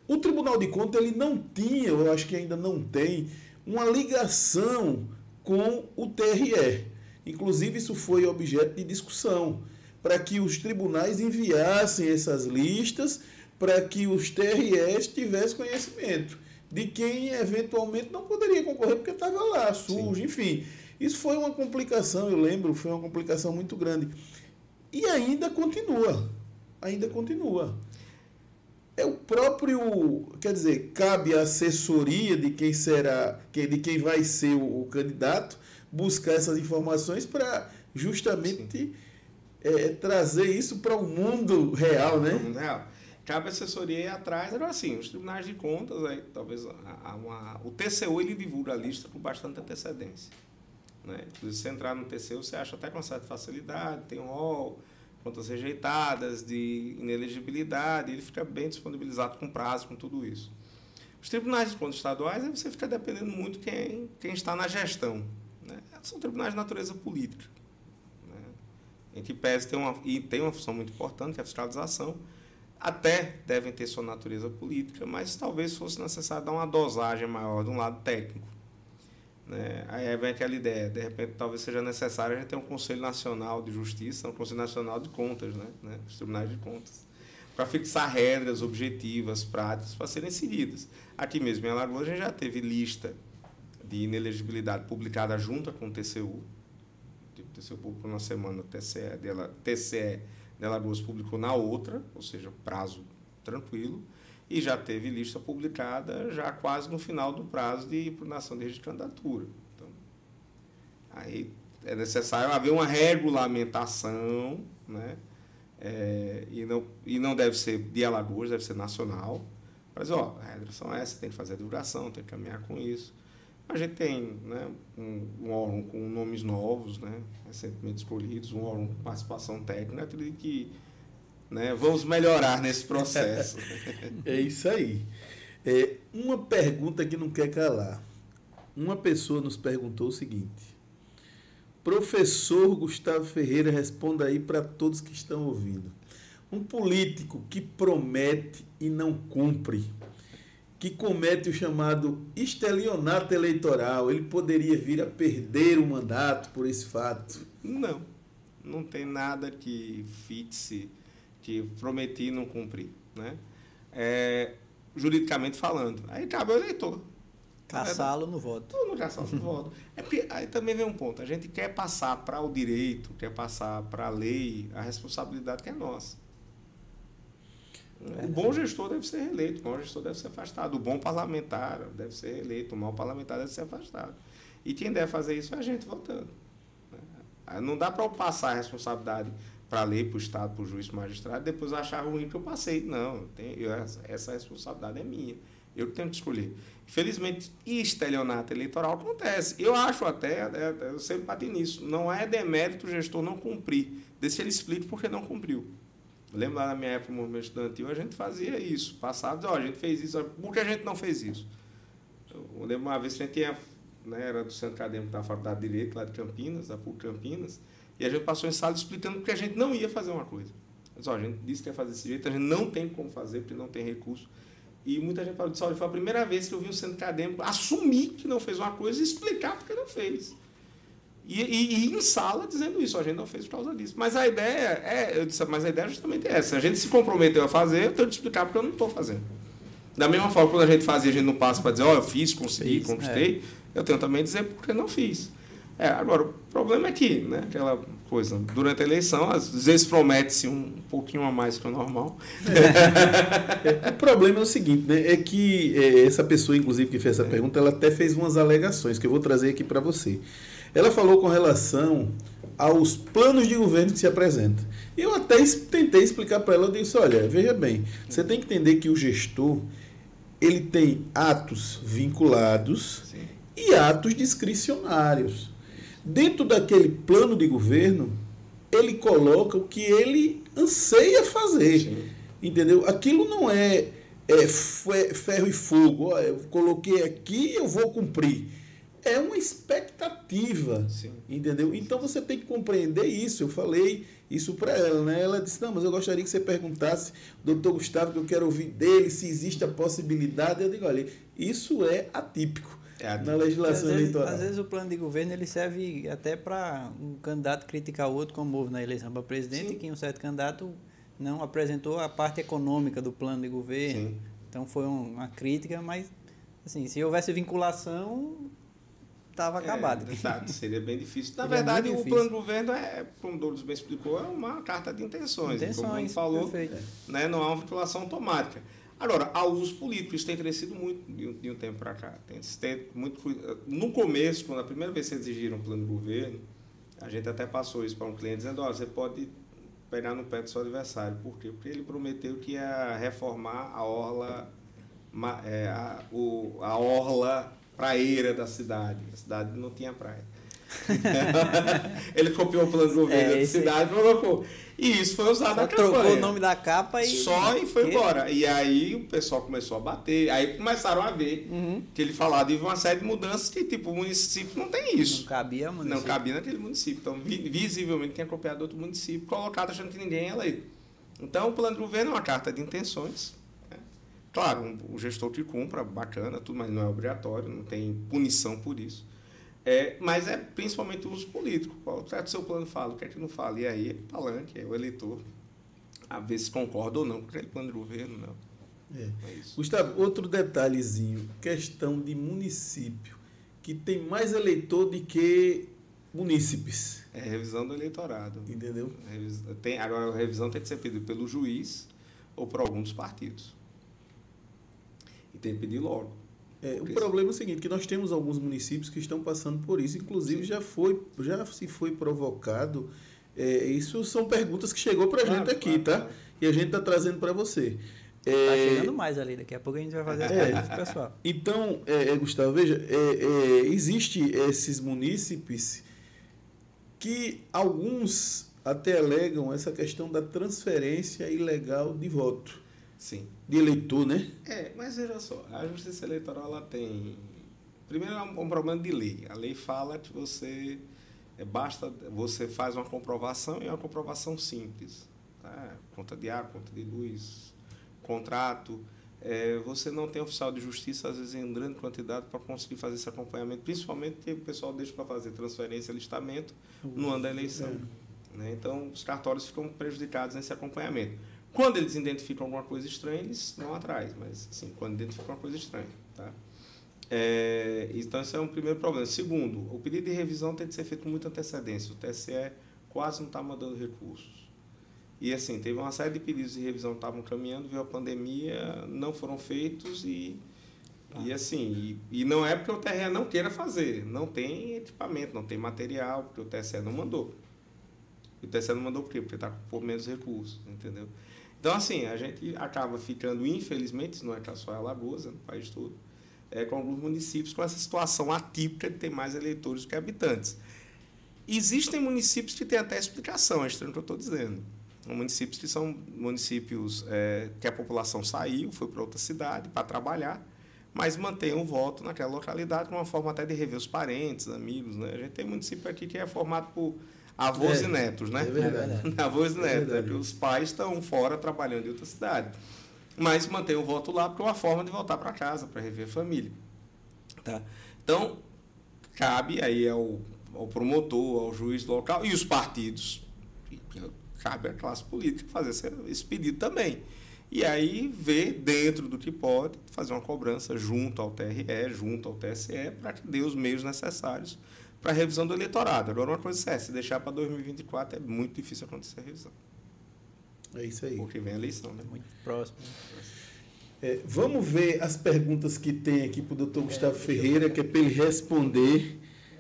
B: O Tribunal de Contas ele não tinha, eu acho que ainda não tem, uma ligação com o TRE. Inclusive, isso foi objeto de discussão para que os tribunais enviassem essas listas para que os TREs tivessem conhecimento de quem eventualmente não poderia concorrer porque estava lá, sujo, Sim. enfim. Isso foi uma complicação, eu lembro, foi uma complicação muito grande. E ainda continua. Ainda continua. é o próprio, quer dizer, cabe a assessoria de quem será, de quem vai ser o, o candidato, buscar essas informações para justamente é, trazer isso para o mundo real, né?
C: Mundo real. Cabe assessoria ir atrás. Agora, sim, os tribunais de contas, aí, talvez uma, o TCU ele divulga a lista com bastante antecedência. Né? Se você entrar no TCU, você acha até com certa facilidade, tem um rol, contas rejeitadas, de inelegibilidade, ele fica bem disponibilizado com prazo, com tudo isso. Os tribunais de contas estaduais, aí você fica dependendo muito quem, quem está na gestão. Né? São tribunais de natureza política. Que pese tem uma, e tem uma função muito importante, que é a fiscalização, até devem ter sua natureza política, mas talvez fosse necessário dar uma dosagem maior de um lado técnico. Né? Aí vem aquela ideia, de repente talvez seja necessário a gente ter um Conselho Nacional de Justiça, um Conselho Nacional de Contas, né? né? os tribunais de contas, para fixar regras objetivas, práticas, para serem seguidas. Aqui mesmo em Alagoas a gente já teve lista de inelegibilidade publicada junto com o TCU, o TCU na semana, TCE, dela, TCE de Alagoas publicou na outra, ou seja, prazo tranquilo, e já teve lista publicada já quase no final do prazo de impugnação de registro de candidatura. Então, aí é necessário haver uma regulamentação, né? É, e, não, e não deve ser de Alagoas, deve ser nacional. Mas, ó, as regras são essas, tem que fazer a divulgação, tem que caminhar com isso. A gente tem né, um, um órgão com nomes novos, né, recentemente escolhidos, um órgão com participação técnica, acredito que né? Vamos melhorar nesse processo. (laughs)
B: é isso aí. É, uma pergunta que não quer calar. Uma pessoa nos perguntou o seguinte: Professor Gustavo Ferreira, responda aí para todos que estão ouvindo. Um político que promete e não cumpre, que comete o chamado estelionato eleitoral, ele poderia vir a perder o mandato por esse fato?
C: Não. Não tem nada que fixe que prometi e não cumpri, né? É, juridicamente falando. Aí cabe ao eleitor.
A: Caçá-lo no voto.
C: Não caçá-lo no voto. É porque, aí também vem um ponto. A gente quer passar para o direito, quer passar para a lei a responsabilidade que é nossa. É. O bom gestor deve ser reeleito, o bom gestor deve ser afastado. O bom parlamentar deve ser reeleito, o mau parlamentar deve ser afastado. E quem deve fazer isso é a gente votando. Né? Não dá para passar a responsabilidade para ler para o Estado, para o juiz, para o magistrado, depois achar ruim que eu passei. Não, tem, eu, essa responsabilidade é minha. Eu tenho que escolher. Infelizmente, estelionato eleitoral acontece. Eu acho até, é, é, eu sempre bati nisso, não é demérito o gestor não cumprir. Deixa ele explique por que não cumpriu. Eu lembro lá na minha época, no movimento estudantil, a gente fazia isso. Passava, oh, a gente fez isso, por que a gente não fez isso? Eu lembro uma vez que a gente tinha, né, era do centro acadêmico da Faculdade de Direito, lá de Campinas, da PUC Campinas, e a gente passou em sala explicando que a gente não ia fazer uma coisa. Mas, ó, a gente disse que ia fazer desse jeito, a gente não tem como fazer, porque não tem recurso. E muita gente falou, disse, olha, foi a primeira vez que eu vi um centro acadêmico assumir que não fez uma coisa e explicar porque não fez. E, e, e, em sala dizendo isso, a gente não fez por causa disso. Mas a ideia é, eu disse, mas a ideia é justamente essa. A gente se comprometeu a fazer, eu tenho que explicar porque eu não estou fazendo. Da mesma forma, quando a gente fazia, a gente não passa para dizer, ó, oh, eu fiz, consegui, conquistei. É. Eu tenho também que dizer porque não fiz. É, agora, o problema é que, né, aquela coisa, durante a eleição, às vezes promete-se um pouquinho a mais que o normal.
B: É, (laughs) o problema é o seguinte, né, é que é, essa pessoa, inclusive, que fez essa pergunta, ela até fez umas alegações que eu vou trazer aqui para você. Ela falou com relação aos planos de governo que se apresentam. Eu até tentei explicar para ela, eu disse, olha, veja bem, você tem que entender que o gestor, ele tem atos vinculados Sim. e atos discricionários. Dentro daquele plano de governo, ele coloca o que ele anseia fazer. Sim. Entendeu? Aquilo não é, é ferro e fogo. Ó, eu coloquei aqui eu vou cumprir. É uma expectativa. Sim. Entendeu? Então você tem que compreender isso. Eu falei isso para ela, né? Ela disse: Não, mas eu gostaria que você perguntasse, doutor Gustavo, que eu quero ouvir dele, se existe a possibilidade. Eu digo: Olha, isso é atípico. É, na legislação
A: às
B: eleitoral.
A: Vezes, às vezes o plano de governo ele serve até para um candidato criticar o outro, como houve na eleição para presidente, Sim. que um certo candidato não apresentou a parte econômica do plano de governo. Sim. Então foi uma crítica, mas assim, se houvesse vinculação, estava acabado.
C: É, exato, seria bem difícil. Na seria verdade, o plano de governo é, como o Douros bem explicou, é uma carta de intenções. Intenções, como falou, né, não há uma vinculação automática. Agora, há usos políticos, tem crescido muito de um, de um tempo para cá. Tem, tem muito, no começo, quando a primeira vez que exigiram um plano de governo, a gente até passou isso para um cliente dizendo, ó, você pode pegar no pé do seu adversário. Por quê? Porque ele prometeu que ia reformar a orla, é, a, o, a orla praeira da cidade. A cidade não tinha praia. (laughs) ele copiou o plano de governo é, da cidade e colocou. E isso foi usado Só na
A: campanha. trocou o nome da capa e.
C: Só e foi embora. E aí o pessoal começou a bater. Aí começaram a ver uhum. que ele falava de uma série de mudanças que, tipo, o município não tem isso.
A: Não cabia município.
C: Não cabia naquele município. Então, visivelmente tinha copiado outro município, colocado achando que ninguém ia ler. Então, o plano de governo é uma carta de intenções. Né? Claro, um, o gestor que cumpra, bacana, tudo, mas não é obrigatório, não tem punição por isso. É, mas é principalmente o uso político. Qual é o seu plano fala, o que é que não fala? E aí, palanque, é o eleitor, a ver se concorda ou não com aquele plano de governo, não.
B: É. É Gustavo, outro detalhezinho, questão de município, que tem mais eleitor do que munícipes.
C: É revisão do eleitorado.
B: Entendeu?
C: Tem, agora, a revisão tem que ser pedida pelo juiz ou por algum dos partidos. E tem que pedir logo.
B: É, o problema é o seguinte, que nós temos alguns municípios que estão passando por isso, inclusive Sim. já foi, já se foi provocado. É, isso são perguntas que chegou para a claro, gente aqui, claro, tá? Claro. E a gente está trazendo para você.
A: Está é, chegando mais ali, daqui a pouco a gente vai fazer as é, perguntas pessoal.
B: Então, é, é, Gustavo, veja, é, existe esses munícipes que alguns até alegam essa questão da transferência ilegal de voto.
C: Sim.
B: De eleitor, né?
C: É, mas veja só, a justiça eleitoral ela tem. Primeiro é um, um problema de lei. A lei fala que você. É, basta. Você faz uma comprovação e é uma comprovação simples. Tá? Conta de água, conta de luz, contrato. É, você não tem oficial de justiça, às vezes, em grande quantidade para conseguir fazer esse acompanhamento, principalmente porque o pessoal deixa para fazer transferência e alistamento no ano da eleição. É. Né? Então, os cartórios ficam prejudicados nesse acompanhamento. Quando eles identificam alguma coisa estranha, eles vão atrás, mas assim, quando identificam uma coisa estranha. Tá? É, então, esse é um primeiro problema. Segundo, o pedido de revisão tem que ser feito com muita antecedência. O TSE quase não está mandando recursos. E assim, teve uma série de pedidos de revisão que estavam caminhando, veio a pandemia, não foram feitos e. Ah. E assim, e, e, não é porque o TRE não queira fazer, não tem equipamento, não tem material, porque o TSE não mandou. O TSE não mandou por quê? Porque está por menos recursos, entendeu? Então, assim, a gente acaba ficando, infelizmente, não é só Alagoas, é no país todo, é, com alguns municípios com essa situação atípica de ter mais eleitores do que habitantes. Existem municípios que têm até explicação, é estranho que eu estou dizendo. Municípios que são municípios é, que a população saiu, foi para outra cidade para trabalhar, mas mantém o voto naquela localidade, com uma forma até de rever os parentes, amigos. Né? A gente tem município aqui que é formado por avós é, e netos, né? É
B: verdade. (laughs)
C: avós e netos. É os pais estão fora trabalhando em outra cidade. Mas mantém o voto lá porque é uma forma de voltar para casa, para rever a família. Tá? Então, cabe aí ao, ao promotor, ao juiz local e os partidos. Cabe à classe política fazer esse pedido também. E aí ver dentro do que pode, fazer uma cobrança junto ao TRE, junto ao TSE, para que dê os meios necessários para a revisão do eleitorado. Agora, uma coisa é, se deixar para 2024 é muito difícil acontecer a revisão.
B: É isso aí.
C: Porque vem a eleição, né?
A: Muito próximo.
B: É, vamos ver as perguntas que tem aqui para o doutor Gustavo Ferreira, que é para ele responder,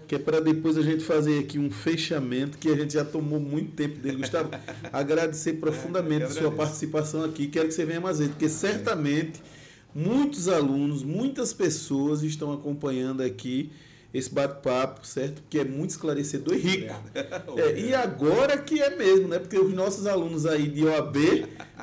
B: que é para depois a gente fazer aqui um fechamento, que a gente já tomou muito tempo dele. Gustavo, (laughs) agradecer profundamente a sua participação aqui. Quero que você venha mais vezes, porque certamente muitos alunos, muitas pessoas estão acompanhando aqui esse bate-papo, certo? Que é muito esclarecedor e rico. (laughs) É, e agora que é mesmo, né? Porque os nossos alunos aí de OAB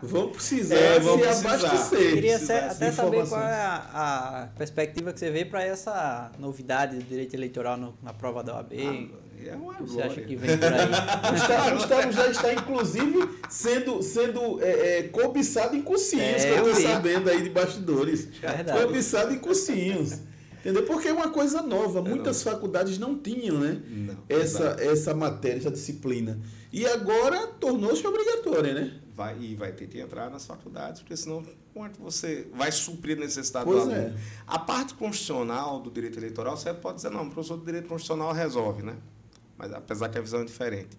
B: vão precisar é, vão se precisar. abastecer.
A: Queria até saber qual é a, a, perspectiva que você vê para essa novidade do direito eleitoral no, na prova da OAB. Ah,
C: é uma
A: você acha que vem por aí? (laughs)
B: o Gustavo já está, inclusive, sendo, sendo é, é, cobiçado em cursinhos, é, que eu estou sabendo aí de bastidores. Verdade. Cobiçado em cursinhos. Entendeu? Porque é uma coisa nova. Muitas não. faculdades não tinham, né? Não, essa, essa matéria, essa disciplina. E agora tornou-se obrigatória, né?
C: Vai, e vai ter que entrar nas faculdades, porque senão é que você vai suprir a necessidade pois do aluno? É. A parte constitucional do direito eleitoral, você pode dizer, não, o professor do direito constitucional resolve, né? Mas apesar que a visão é diferente.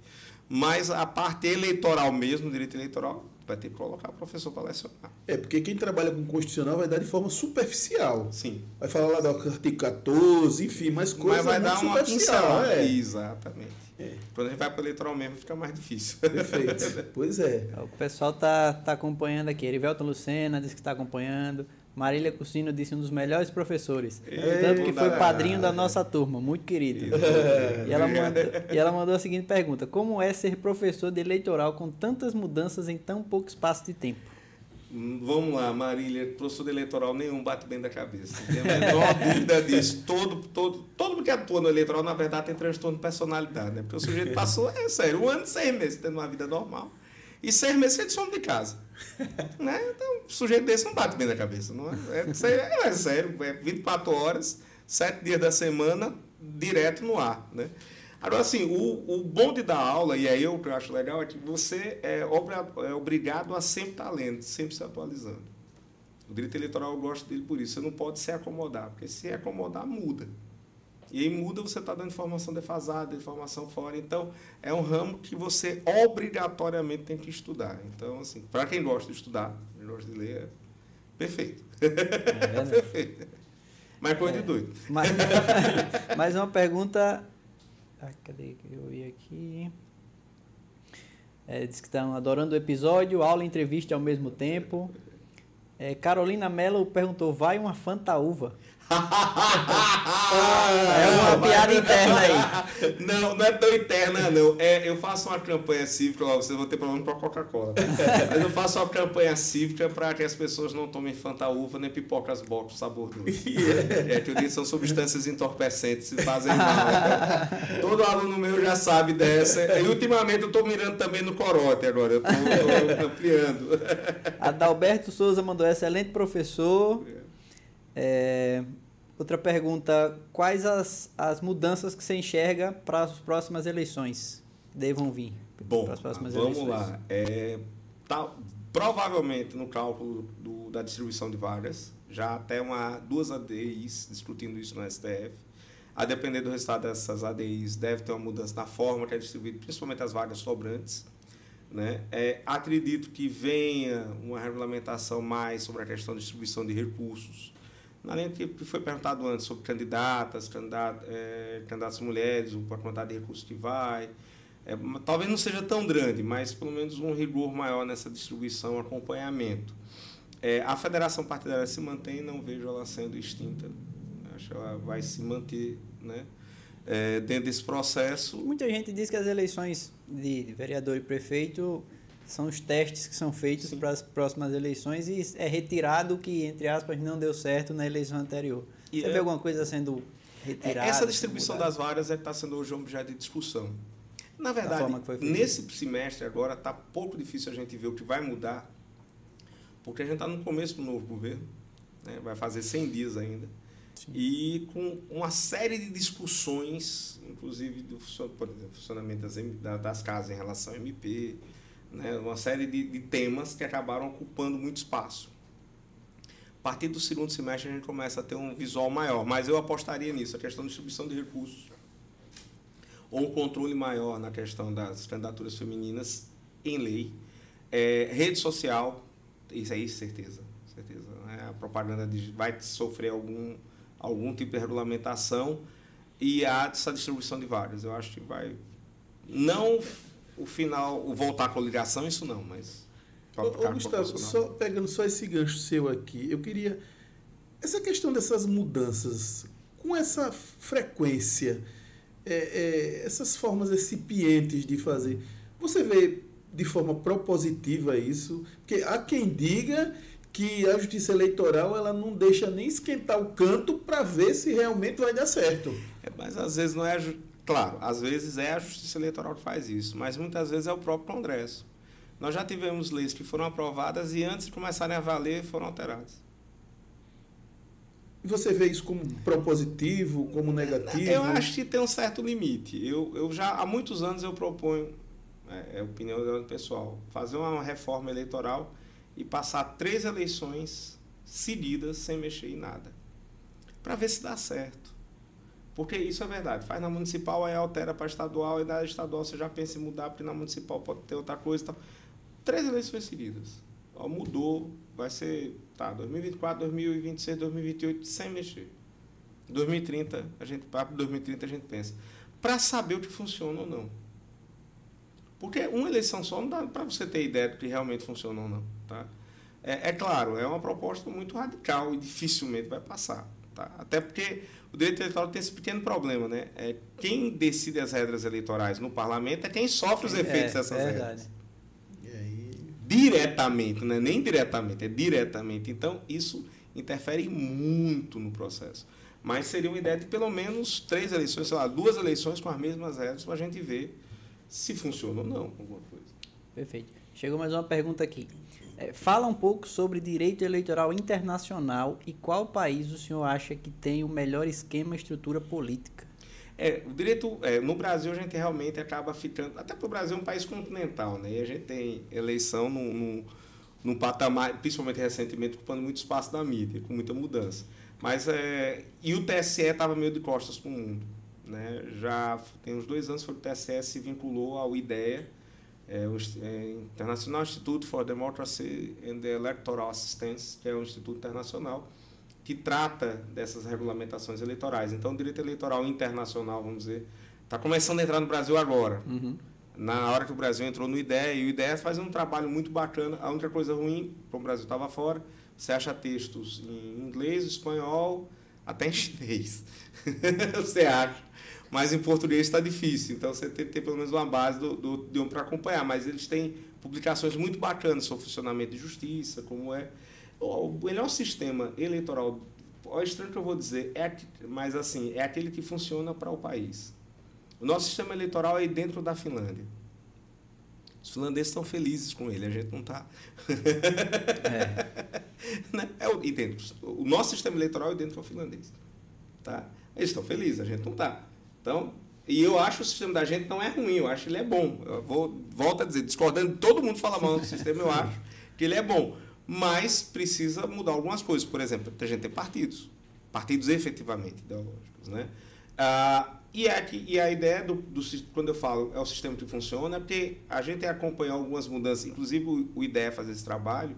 C: Mas a parte eleitoral mesmo, direito eleitoral, vai ter que colocar o professor para lecionar.
B: É, porque quem trabalha com constitucional vai dar de forma superficial.
C: Sim.
B: Vai falar lá do artigo 14, enfim, mais coisas
C: Mas vai dar uma pincelada.
B: É.
C: Exatamente. É. Quando a gente vai para o eleitoral mesmo, fica mais difícil.
B: Perfeito. (laughs) pois é.
A: O pessoal tá, tá acompanhando aqui. Erivelton Lucena disse que está acompanhando. Marília Cursino disse um dos melhores professores. É, tanto que foi padrinho da nossa turma, muito querido. E, ela mandou, e ela mandou a seguinte pergunta: Como é ser professor de eleitoral com tantas mudanças em tão pouco espaço de tempo?
C: Hum, vamos lá, Marília, professor de eleitoral nenhum bate bem da cabeça. Não tem a menor (laughs) dúvida disso. Todo, todo, todo mundo que atua no eleitoral, na verdade, tem transtorno de personalidade, né? Porque o sujeito passou, é sério, um ano e seis meses tendo uma vida normal. E seis meses de sono de casa. (laughs) né? Então, um sujeito desse não bate bem na cabeça. Não é? É, é, sério, é 24 horas, 7 dias da semana, direto no ar. Né? Agora, assim, o, o bom de dar aula, e aí eu acho legal, é que você é, é obrigado a sempre estar lendo, sempre se atualizando. O direito eleitoral eu gosto dele por isso. Você não pode se acomodar, porque se acomodar, muda. E aí muda, você está dando informação defasada, informação fora. Então, é um ramo que você obrigatoriamente tem que estudar. Então, assim, para quem gosta de estudar, quem gosta de ler, é perfeito. É (laughs) perfeito. Mas coisa é. de doido.
A: Mais, (laughs) mais uma pergunta. Ah, cadê que eu vi aqui? É, diz que estão adorando o episódio, aula e entrevista ao mesmo tempo. É, Carolina Mello perguntou: vai uma fantaúva? É uma piada interna aí. (laughs)
C: Não, não é tão interna, não. É, eu faço uma campanha cívica, ó, vocês vão ter problema com a Coca-Cola. (laughs) Mas eu faço uma campanha cívica para que as pessoas não tomem fantaúva nem pipocas box sabor doce. (laughs) Yeah. É que eu disse são substâncias entorpecentes e fazem mal. Então, todo aluno meu já sabe dessa. E ultimamente eu estou mirando também no corote agora. Eu estou ampliando.
A: Adalberto Souza mandou excelente professor. É, outra pergunta: quais as, as mudanças que você enxerga para as próximas eleições? Devam vir.
C: Bom, vamos eleições. lá. É, tá, provavelmente no cálculo do, da distribuição de vagas, já até uma, duas ADIs discutindo isso no STF. A depender do resultado dessas ADIs, deve ter uma mudança na forma que é distribuído, principalmente as vagas sobrantes. Né? É, acredito que venha uma regulamentação mais sobre a questão de distribuição de recursos além do que foi perguntado antes sobre candidatas, candidat, é, candidatas mulheres, a quantidade de recursos que vai. É, talvez não seja tão grande, mas pelo menos um rigor maior nessa distribuição, acompanhamento. É, a federação partidária se mantém, não vejo ela sendo extinta. Acho que ela vai se manter né, é, dentro desse processo.
A: Muita gente diz que as eleições de vereador e prefeito são os testes que são feitos Sim. para as próximas eleições e é retirado o que, entre aspas, não deu certo na eleição anterior. E Você é... vê alguma coisa sendo retirada?
C: Essa distribuição das vagas é que está sendo hoje objeto de discussão. Na verdade, nesse semestre agora está pouco difícil a gente ver o que vai mudar, porque a gente está no começo do novo governo, né? vai fazer 100 dias ainda, Sim. e com uma série de discussões, inclusive do funcionamento das, das casas em relação ao MP, né, uma série de, de temas que acabaram ocupando muito espaço. A partir do segundo semestre a gente começa a ter um visual maior, mas eu apostaria nisso, a questão da distribuição de recursos, ou um controle maior na questão das candidaturas femininas em lei, é, rede social, isso aí certeza, certeza. Né? A propaganda vai sofrer algum, algum tipo de regulamentação e há essa distribuição de vagas. Eu acho que vai não o final, o voltar com a ligação, isso não, mas.
B: Ô, ô, Gustavo, só, pegando só esse gancho seu aqui, eu queria. Essa questão dessas mudanças, com essa frequência, é, é, essas formas recipientes de fazer, você vê de forma propositiva isso? Porque há quem diga que a justiça eleitoral ela não deixa nem esquentar o canto para ver se realmente vai dar certo.
C: É, mas às vezes não é Claro, às vezes é a Justiça Eleitoral que faz isso, mas muitas vezes é o próprio Congresso. Nós já tivemos leis que foram aprovadas e antes de começarem a valer foram alteradas.
B: E você vê isso como propositivo, como negativo?
C: Eu acho que tem um certo limite. Eu, eu já há muitos anos eu proponho, é, é opinião do pessoal, fazer uma reforma eleitoral e passar três eleições seguidas sem mexer em nada, para ver se dá certo. Porque isso é verdade. Faz na municipal, aí altera para estadual, e na estadual você já pensa em mudar, porque na municipal pode ter outra coisa. Tal. três eleições seguidas. Ó, mudou, vai ser, tá, 2024, 2026, 2028, sem mexer. 2030, a gente, para 2030 a gente pensa. Para saber o que funciona ou não. Porque uma eleição só não dá para você ter ideia do que realmente funciona ou não. Tá? É, é, claro, é uma proposta muito radical e dificilmente vai passar. Tá? Até porque o direito eleitoral tem esse pequeno problema. Né? É, quem decide as regras eleitorais no parlamento é quem sofre os é, efeitos é, dessas é regras. Diretamente, não é nem diretamente, é diretamente. Então, isso interfere muito no processo. Mas seria uma ideia de pelo menos três eleições, sei lá, duas eleições com as mesmas regras para a gente ver se funciona ou não alguma coisa.
A: Perfeito. Chegou mais uma pergunta aqui. É, fala um pouco sobre direito eleitoral internacional e qual país o senhor acha que tem o melhor esquema e estrutura política?
C: É, o direito, é, no Brasil a gente realmente acaba ficando, até porque o Brasil é um país continental, né? E a gente tem eleição num, num, num patamar, principalmente recentemente, ocupando muito espaço da mídia, com muita mudança. Mas, é, e o TSE estava meio de costas para o mundo. Né? Já tem uns dois anos que o TSE se vinculou ao IDEA, é, o é, International Institute for Democracy and the Electoral Assistance, que é um instituto internacional que trata dessas regulamentações eleitorais. Então, o direito eleitoral internacional, vamos dizer, está começando a entrar no Brasil agora. Uhum. Na hora que o Brasil entrou no IDEA, e o IDEA faz um trabalho muito bacana. A única coisa ruim, como o Brasil estava fora, você acha textos em inglês, espanhol, até em chinês. (laughs) você acha. Mas em português está difícil, então você tem que ter pelo menos uma base do, do, de um para acompanhar. Mas eles têm publicações muito bacanas sobre o funcionamento de justiça, como é. O melhor sistema eleitoral, é estranho que eu vou dizer, é, mas assim, é aquele que funciona para o país. O nosso sistema eleitoral é dentro da Finlândia. Os finlandeses estão felizes com ele, a gente não está. é. (laughs) (laughs) Né? é o, o nosso sistema eleitoral é dentro do finlandês. Tá? Eles estão felizes, a gente não está. Então, e eu acho o sistema da gente não é ruim, eu acho que ele é bom. Eu vou, volto a dizer, discordando todo mundo fala mal do sistema, eu acho que ele é bom. Mas precisa mudar algumas coisas. Por exemplo, a gente tem partidos. Partidos efetivamente ideológicos. Né? Ah, e, é que, e a ideia, do, do, quando eu falo é o sistema que funciona, é porque a gente tem acompanhar algumas mudanças, inclusive o, o IDEA faz esse trabalho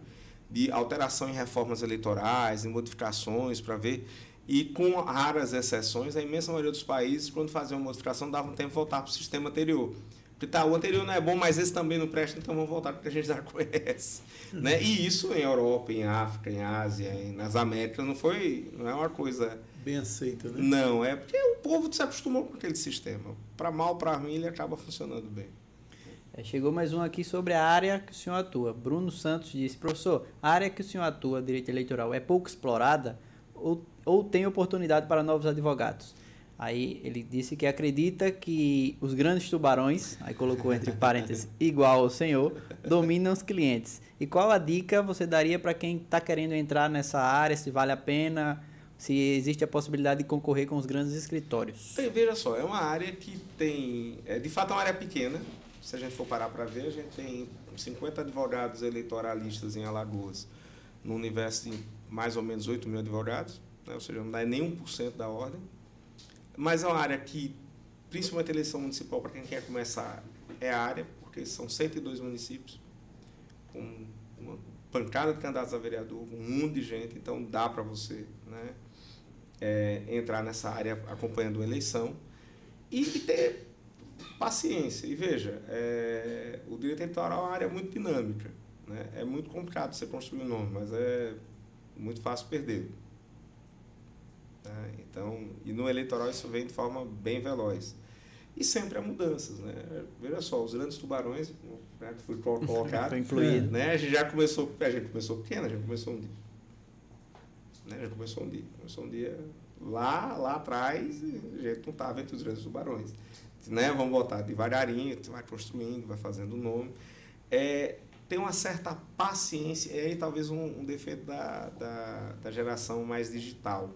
C: de alteração em reformas eleitorais, em modificações, para ver e com raras exceções, a imensa maioria dos países, quando faziam uma modificação, davam tempo de voltar para o sistema anterior. Porque tá, o anterior não é bom, mas esse também não presta, então vamos voltar porque a gente já (laughs) conhece. Né? E isso em Europa, em África, em Ásia, nas Américas, não foi. não é uma coisa.
B: Bem aceita, né?
C: Não, é porque o povo se acostumou com aquele sistema. Para mal, para ruim, ele acaba funcionando bem.
A: É, chegou mais um aqui sobre a área que o senhor atua. Bruno Santos disse, professor, a área que o senhor atua, direito eleitoral, é pouco explorada? Ou ou tem oportunidade para novos advogados. Aí ele disse que acredita que os grandes tubarões, aí colocou entre (laughs) parênteses, igual ao senhor, dominam os clientes. E qual a dica você daria para quem está querendo entrar nessa área, se vale a pena, se existe a possibilidade de concorrer com os grandes escritórios?
C: Tem, veja só, é uma área que tem, é, de fato é uma área pequena, se a gente for parar para ver, a gente tem 50 advogados eleitoralistas em Alagoas, no universo de mais ou menos 8 mil advogados, né? ou seja, não dá nem 1% da ordem. Mas é uma área que, principalmente eleição municipal, para quem quer começar, é a área, porque são 102 municípios, com uma pancada de candidatos a vereador, um mundo de gente, então dá para você né, é, entrar nessa área acompanhando a eleição e ter paciência. E veja, é, o direito eleitoral é uma área muito dinâmica. Né? É muito complicado você construir um nome, mas é muito fácil perder. Né? Então, e no eleitoral isso vem de forma bem veloz. E sempre há mudanças. Né? Veja só, os grandes tubarões, né, que foi colocado, (laughs) incluído. Né? a gente já começou, a gente começou pequeno, a gente começou um dia. Né? A gente começou um dia. Começou um dia lá, lá atrás, a gente não estava entre os grandes tubarões. Né? Vamos voltar devagarinho, vai construindo, vai fazendo o nome. É, tem uma certa paciência, e aí talvez um, um defeito da, da, da geração mais digital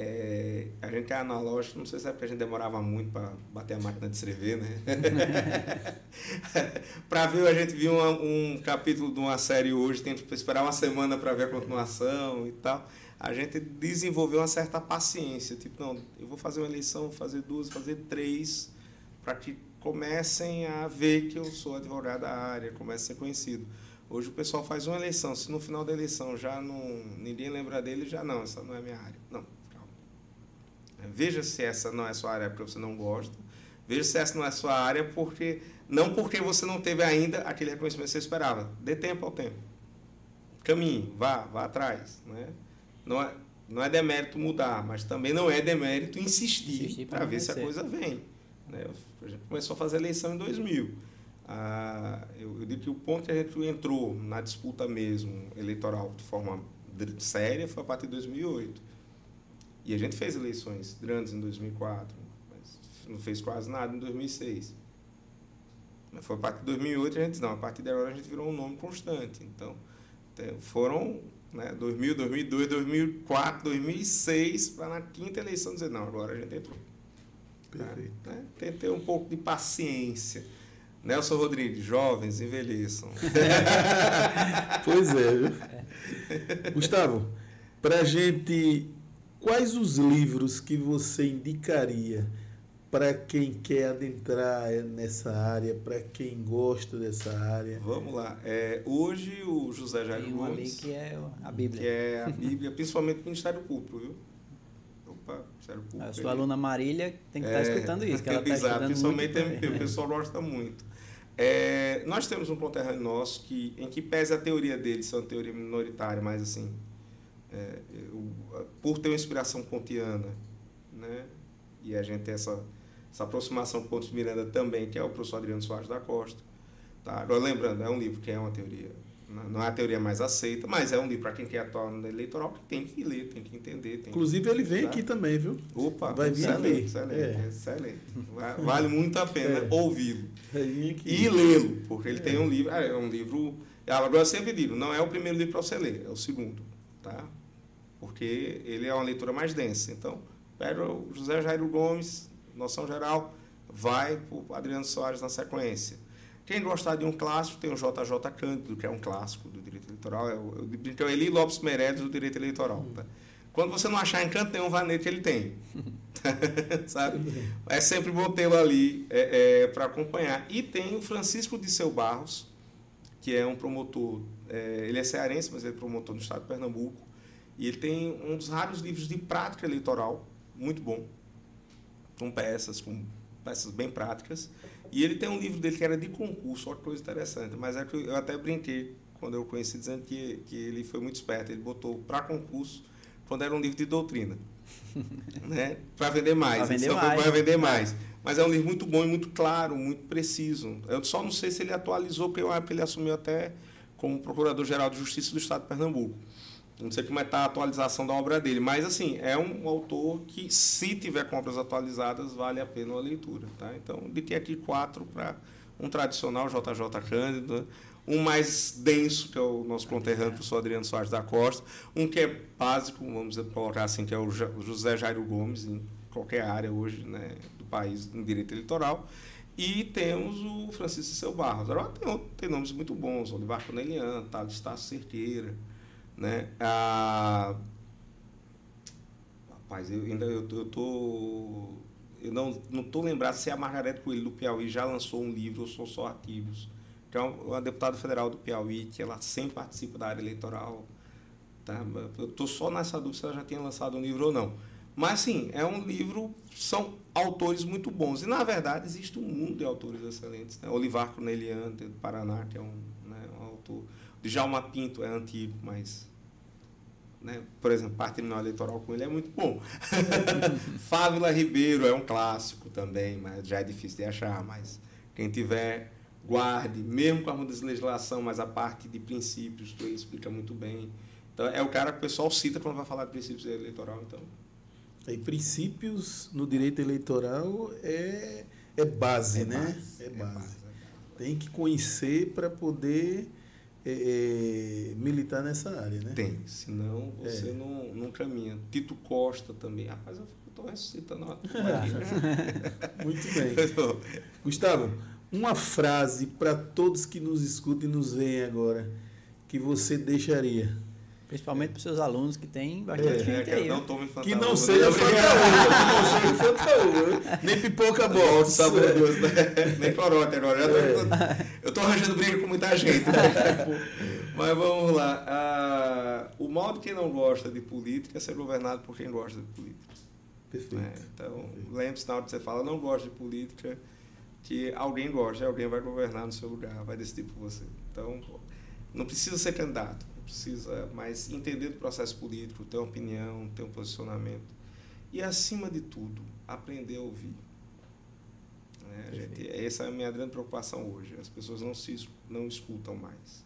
C: é, a gente é analógico, não sei se é porque a gente demorava muito para bater a máquina de escrever, né? (laughs) para ver, a gente viu um, um, capítulo de uma série hoje, tem que esperar uma semana para ver a continuação e tal. A gente desenvolveu uma certa paciência, tipo, não, eu vou fazer uma eleição, vou fazer duas, fazer três, para que comecem a ver que eu sou advogado da área, comecem a ser conhecido. Hoje o pessoal faz uma eleição, se no final da eleição já não ninguém lembra dele, já não, essa não é minha área. Não, calma. Veja se essa não é sua área porque você não gosta. Veja se essa não é sua área porque não porque você não teve ainda aquele reconhecimento que você esperava. Dê tempo ao tempo. Caminhe, vá, vá atrás, né? Não é não é demérito mudar, mas também não é demérito insistir, insistir para ver se a coisa vem. Né? Começou a fazer eleição em 2000. Ah, eu, eu digo que o ponto que a gente entrou na disputa mesmo eleitoral de forma séria foi a partir de 2008. E a gente fez eleições grandes em 2004, mas não fez quase nada em 2006. Mas foi a partir de 2008 a gente não, a partir de agora a gente virou um nome constante. Então, foram né, 2000, 2002, 2004, 2006 para na quinta eleição dizer não, agora a gente entrou. Perfeito. Né? Tem que ter um pouco de paciência. Nelson Rodrigues, jovens, envelheçam. (laughs)
B: pois é, viu? (laughs) Gustavo, para gente, quais os livros que você indicaria para quem quer adentrar nessa área, para quem gosta dessa área?
C: Vamos lá. É, hoje o José Jair
A: Tem
C: uma
A: Gomes, que é a Bíblia.
C: Que é a Bíblia, principalmente o Ministério Público, viu?
A: Opa, Ministério Público. A sua aluna Marília tem que estar tá é, escutando isso, que ela está (laughs)
C: Exato, principalmente MP, o pessoal gosta muito. É, nós temos um conterrâneo nosso que, em que pese a teoria dele ser uma teoria minoritária, mas assim, é, eu, por ter uma inspiração kantiana, né, e a gente tem essa, essa aproximação com o Pontes Miranda também, que é o professor Adriano Soares da Costa. Tá? Agora, lembrando, é um livro que é uma teoria não é a teoria mais aceita, mas é um livro para quem quer atuar no eleitoral que tem que ler, tem que entender. Tem
B: Inclusive,
C: que
B: ele vem aqui também, viu?
C: Opa, vai vir excelente, excelente, é. excelente. Vale muito a pena é. ouvi-lo. E lê-lo, porque ele é. tem um livro. É um livro. Agora, eu sempre digo, não é o primeiro livro para você ler, é o segundo. Tá? Porque ele é uma leitura mais densa. Então, pega o José Jairo Gomes, noção geral, vai para o Adriano Soares na sequência quem gostar de um clássico, tem o JJ Cândido, que é um clássico do direito eleitoral. É o, é o Eli Lopes Meirelles do direito eleitoral. Tá? Quando você não achar em canto nenhum, vá nele que ele tem. (laughs) Sabe? É sempre bom tê-lo ali é, é, para acompanhar. E tem o Francisco de Seu Barros, que é um promotor, é, ele é cearense, mas ele é promotor no estado de Pernambuco. E ele tem um dos raros livros de prática eleitoral, muito bom, com peças, com peças bem práticas. E ele tem um livro dele que era de concurso, olha que coisa interessante. Mas é que eu até brinquei quando eu conheci, dizendo que, que ele foi muito esperto. Ele botou para concurso quando era um livro de doutrina. (laughs) né? Para vender mais. Para vender, mais. Para vender mais. Mas é um livro muito bom e muito claro, muito preciso. Eu só não sei se ele atualizou, porque ele assumiu até como Procurador-Geral de Justiça do Estado de Pernambuco. Não sei como é está a atualização da obra dele, mas assim, é um autor que, se tiver compras atualizadas, vale a pena a leitura. Tá? Então, de aqui quatro para um tradicional JJ Cândido, um mais denso, que é o nosso conterrâneo, o professor Adriano Soares da Costa, um que é básico, vamos colocar assim, que é o José Jairo Gomes, em qualquer área hoje né, do país, em direito eleitoral, e temos o Francisco Seu Barros. Agora tem, tem nomes muito bons, Olivar Corneliano, Thales Tasso Cerqueira, né? Ah, rapaz, eu ainda eu, eu tô eu não não tô lembrado se a Margarete Coelho do Piauí já lançou um livro ou são só artigos. É uma deputada federal do Piauí, que ela sempre participa da área eleitoral. Tá? Eu tô só nessa dúvida se ela já tinha lançado um livro ou não. Mas sim, é um livro, são autores muito bons. E na verdade existe um mundo de autores excelentes. Né? Olivar Corneliano, do Paraná, que é um, né, um autor. Djalma Pinto é antigo, mas né? Por exemplo, patrimonial eleitoral com ele é muito bom. (laughs) Fávila Ribeiro é um clássico também, mas já é difícil de achar. Mas quem tiver, guarde, mesmo com a mudança de legislação, mas a parte de princípios, ele explica muito bem. Então, é o cara que o pessoal cita quando vai falar de princípios eleitoral. Então.
B: E princípios no direito eleitoral é, é base, é né? Base, é, base. é base. Tem que conhecer para poder é, é, militar nessa área, né?
C: Tem, senão você é. não, não caminha. Tito Costa também. Rapaz, eu estou ressuscitando uma (laughs)
B: Muito bem. (laughs) Gustavo, uma frase para todos que nos escutam e nos veem agora, que você deixaria
A: Principalmente para os seus alunos que bastante
C: É,
A: gente
C: que
A: aí.
C: não tome
B: Que
C: fantasma.
B: não seja fantaúva, que não seja fantaúva. Nem pipoca box.
C: saboroso, né? Nem corote agora.
B: É.
C: Eu tô arranjando briga com muita gente. né? (laughs) Mas vamos lá. Ah, o mal de quem não gosta de política é ser governado por quem gosta de política.
B: Perfeito.
C: né? Então, lembre-se na hora que você fala, não gosto de política, que alguém gosta, e alguém vai governar no seu lugar, vai decidir por você. Então, não precisa ser candidato, precisa, mas entender do processo político, ter uma opinião, ter um posicionamento. E, acima de tudo, aprender a ouvir. Né, gente? Essa é a minha grande preocupação hoje. As pessoas não, se, não escutam mais.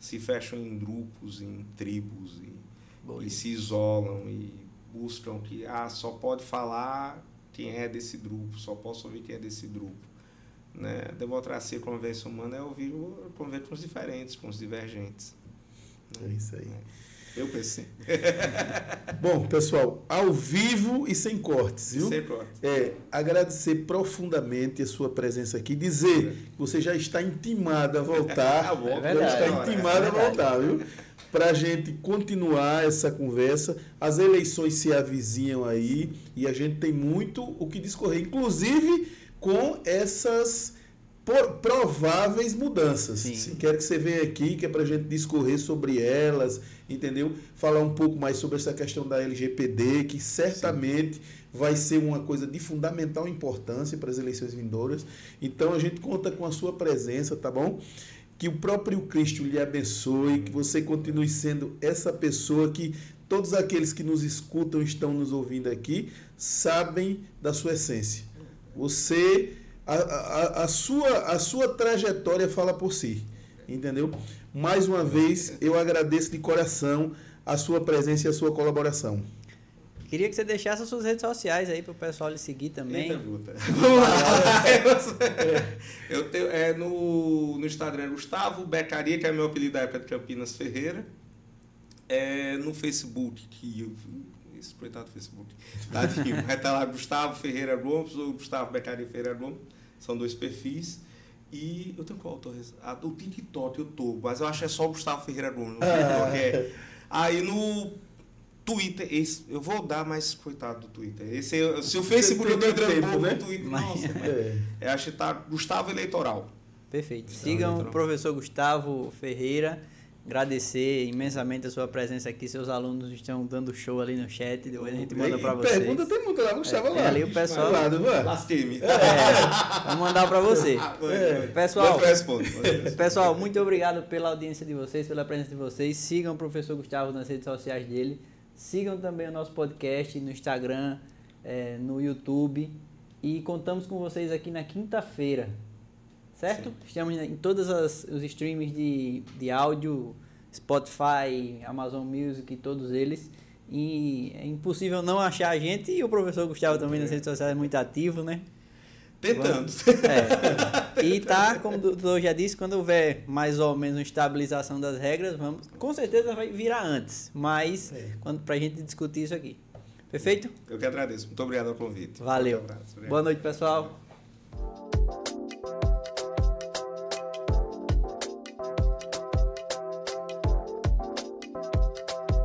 C: Se fecham em grupos, em tribos, e, e se isolam e buscam que ah, só pode falar quem é desse grupo, só posso ouvir quem é desse grupo. Né? Democracia, a convivência humana é ouvir, conviver com os diferentes, com os divergentes.
B: É isso aí.
C: Eu pensei. (laughs)
B: Bom, pessoal, ao vivo e sem cortes, viu?
C: Sem corte.
B: É, agradecer profundamente a sua presença aqui, dizer que você já está intimado a voltar. (laughs)
C: Tá bom,
A: É
B: já
A: verdade.
B: está intimado
A: é
B: a voltar, viu? Para a gente continuar essa conversa. As eleições se avizinham aí e a gente tem muito o que discorrer, inclusive com essas por- prováveis mudanças.
A: Sim.
B: Quero que você venha aqui, que é para a gente discorrer sobre elas, entendeu? Falar um pouco mais sobre essa questão da LGPD, que certamente vai ser uma coisa de fundamental importância para as eleições vindouras. Então a gente conta com a sua presença, tá bom? Que o próprio Cristo lhe abençoe, que você continue sendo essa pessoa que todos aqueles que nos escutam, estão nos ouvindo aqui, sabem da sua essência. Você, a, a, a sua, a sua trajetória fala por si, entendeu? Mais uma vez, eu agradeço de coração a sua presença e a sua colaboração.
A: Queria que você deixasse as suas redes sociais aí para o pessoal lhe seguir também.
C: Eita, (laughs) lá. Eu tenho, é, no, no Instagram, Gustavo Becaria, que é meu apelido da época de Campinas Ferreira. É, no Facebook, que eu. Esse coitado do Facebook. Tadinho. Vai estar lá Gustavo Ferreira Gomes ou Gustavo Becaria Ferreira Gomes. São dois perfis. E eu tenho qual ah, do TikTok eu tô, mas eu acho que é só o Gustavo Ferreira Gomes. No TikTok é. Aí no Twitter, esse, eu vou dar, mas coitado do Twitter. Esse, se o Facebook eu tô entrando
B: tempo,
C: pouco
B: né?
C: no Twitter,
A: Mas-
C: nossa,
B: É.
C: é, acho que tá Gustavo Eleitoral.
A: Perfeito.
C: Então,
A: Sigam
C: então.
A: o professor Gustavo Ferreira. Agradecer imensamente a sua presença aqui. Seus alunos estão dando show ali no chat. Depois a gente manda para vocês.
B: Pergunta tem muita lá, Gustavo
A: É,
B: lá.
A: é ali o pessoal-
B: Vai lá, vai.
C: Lasquei-me.
A: É, vou mandar para você. (laughs)
C: Ah,
B: É.
A: Pessoal. Pessoal, muito obrigado pela audiência de vocês, pela presença de vocês. Sigam o professor Gustavo nas redes sociais dele. Sigam também o nosso podcast no Instagram, eh, no YouTube. E contamos com vocês aqui na quinta-feira. Certo? Estamos em todos os streams de, de áudio, Spotify, Amazon Music, todos eles. E é impossível não achar a gente e o professor Gustavo também nas redes sociais é muito ativo, né?
C: Tentando. (laughs)
A: É. E tá, como o doutor já disse, quando houver mais ou menos uma estabilização das regras, vamos, com certeza vai virar antes, mas
B: É.
A: quando pra gente discutir isso aqui. Perfeito?
C: Eu que agradeço. Muito obrigado pelo convite.
A: Valeu.
C: Um.
A: Boa noite, pessoal.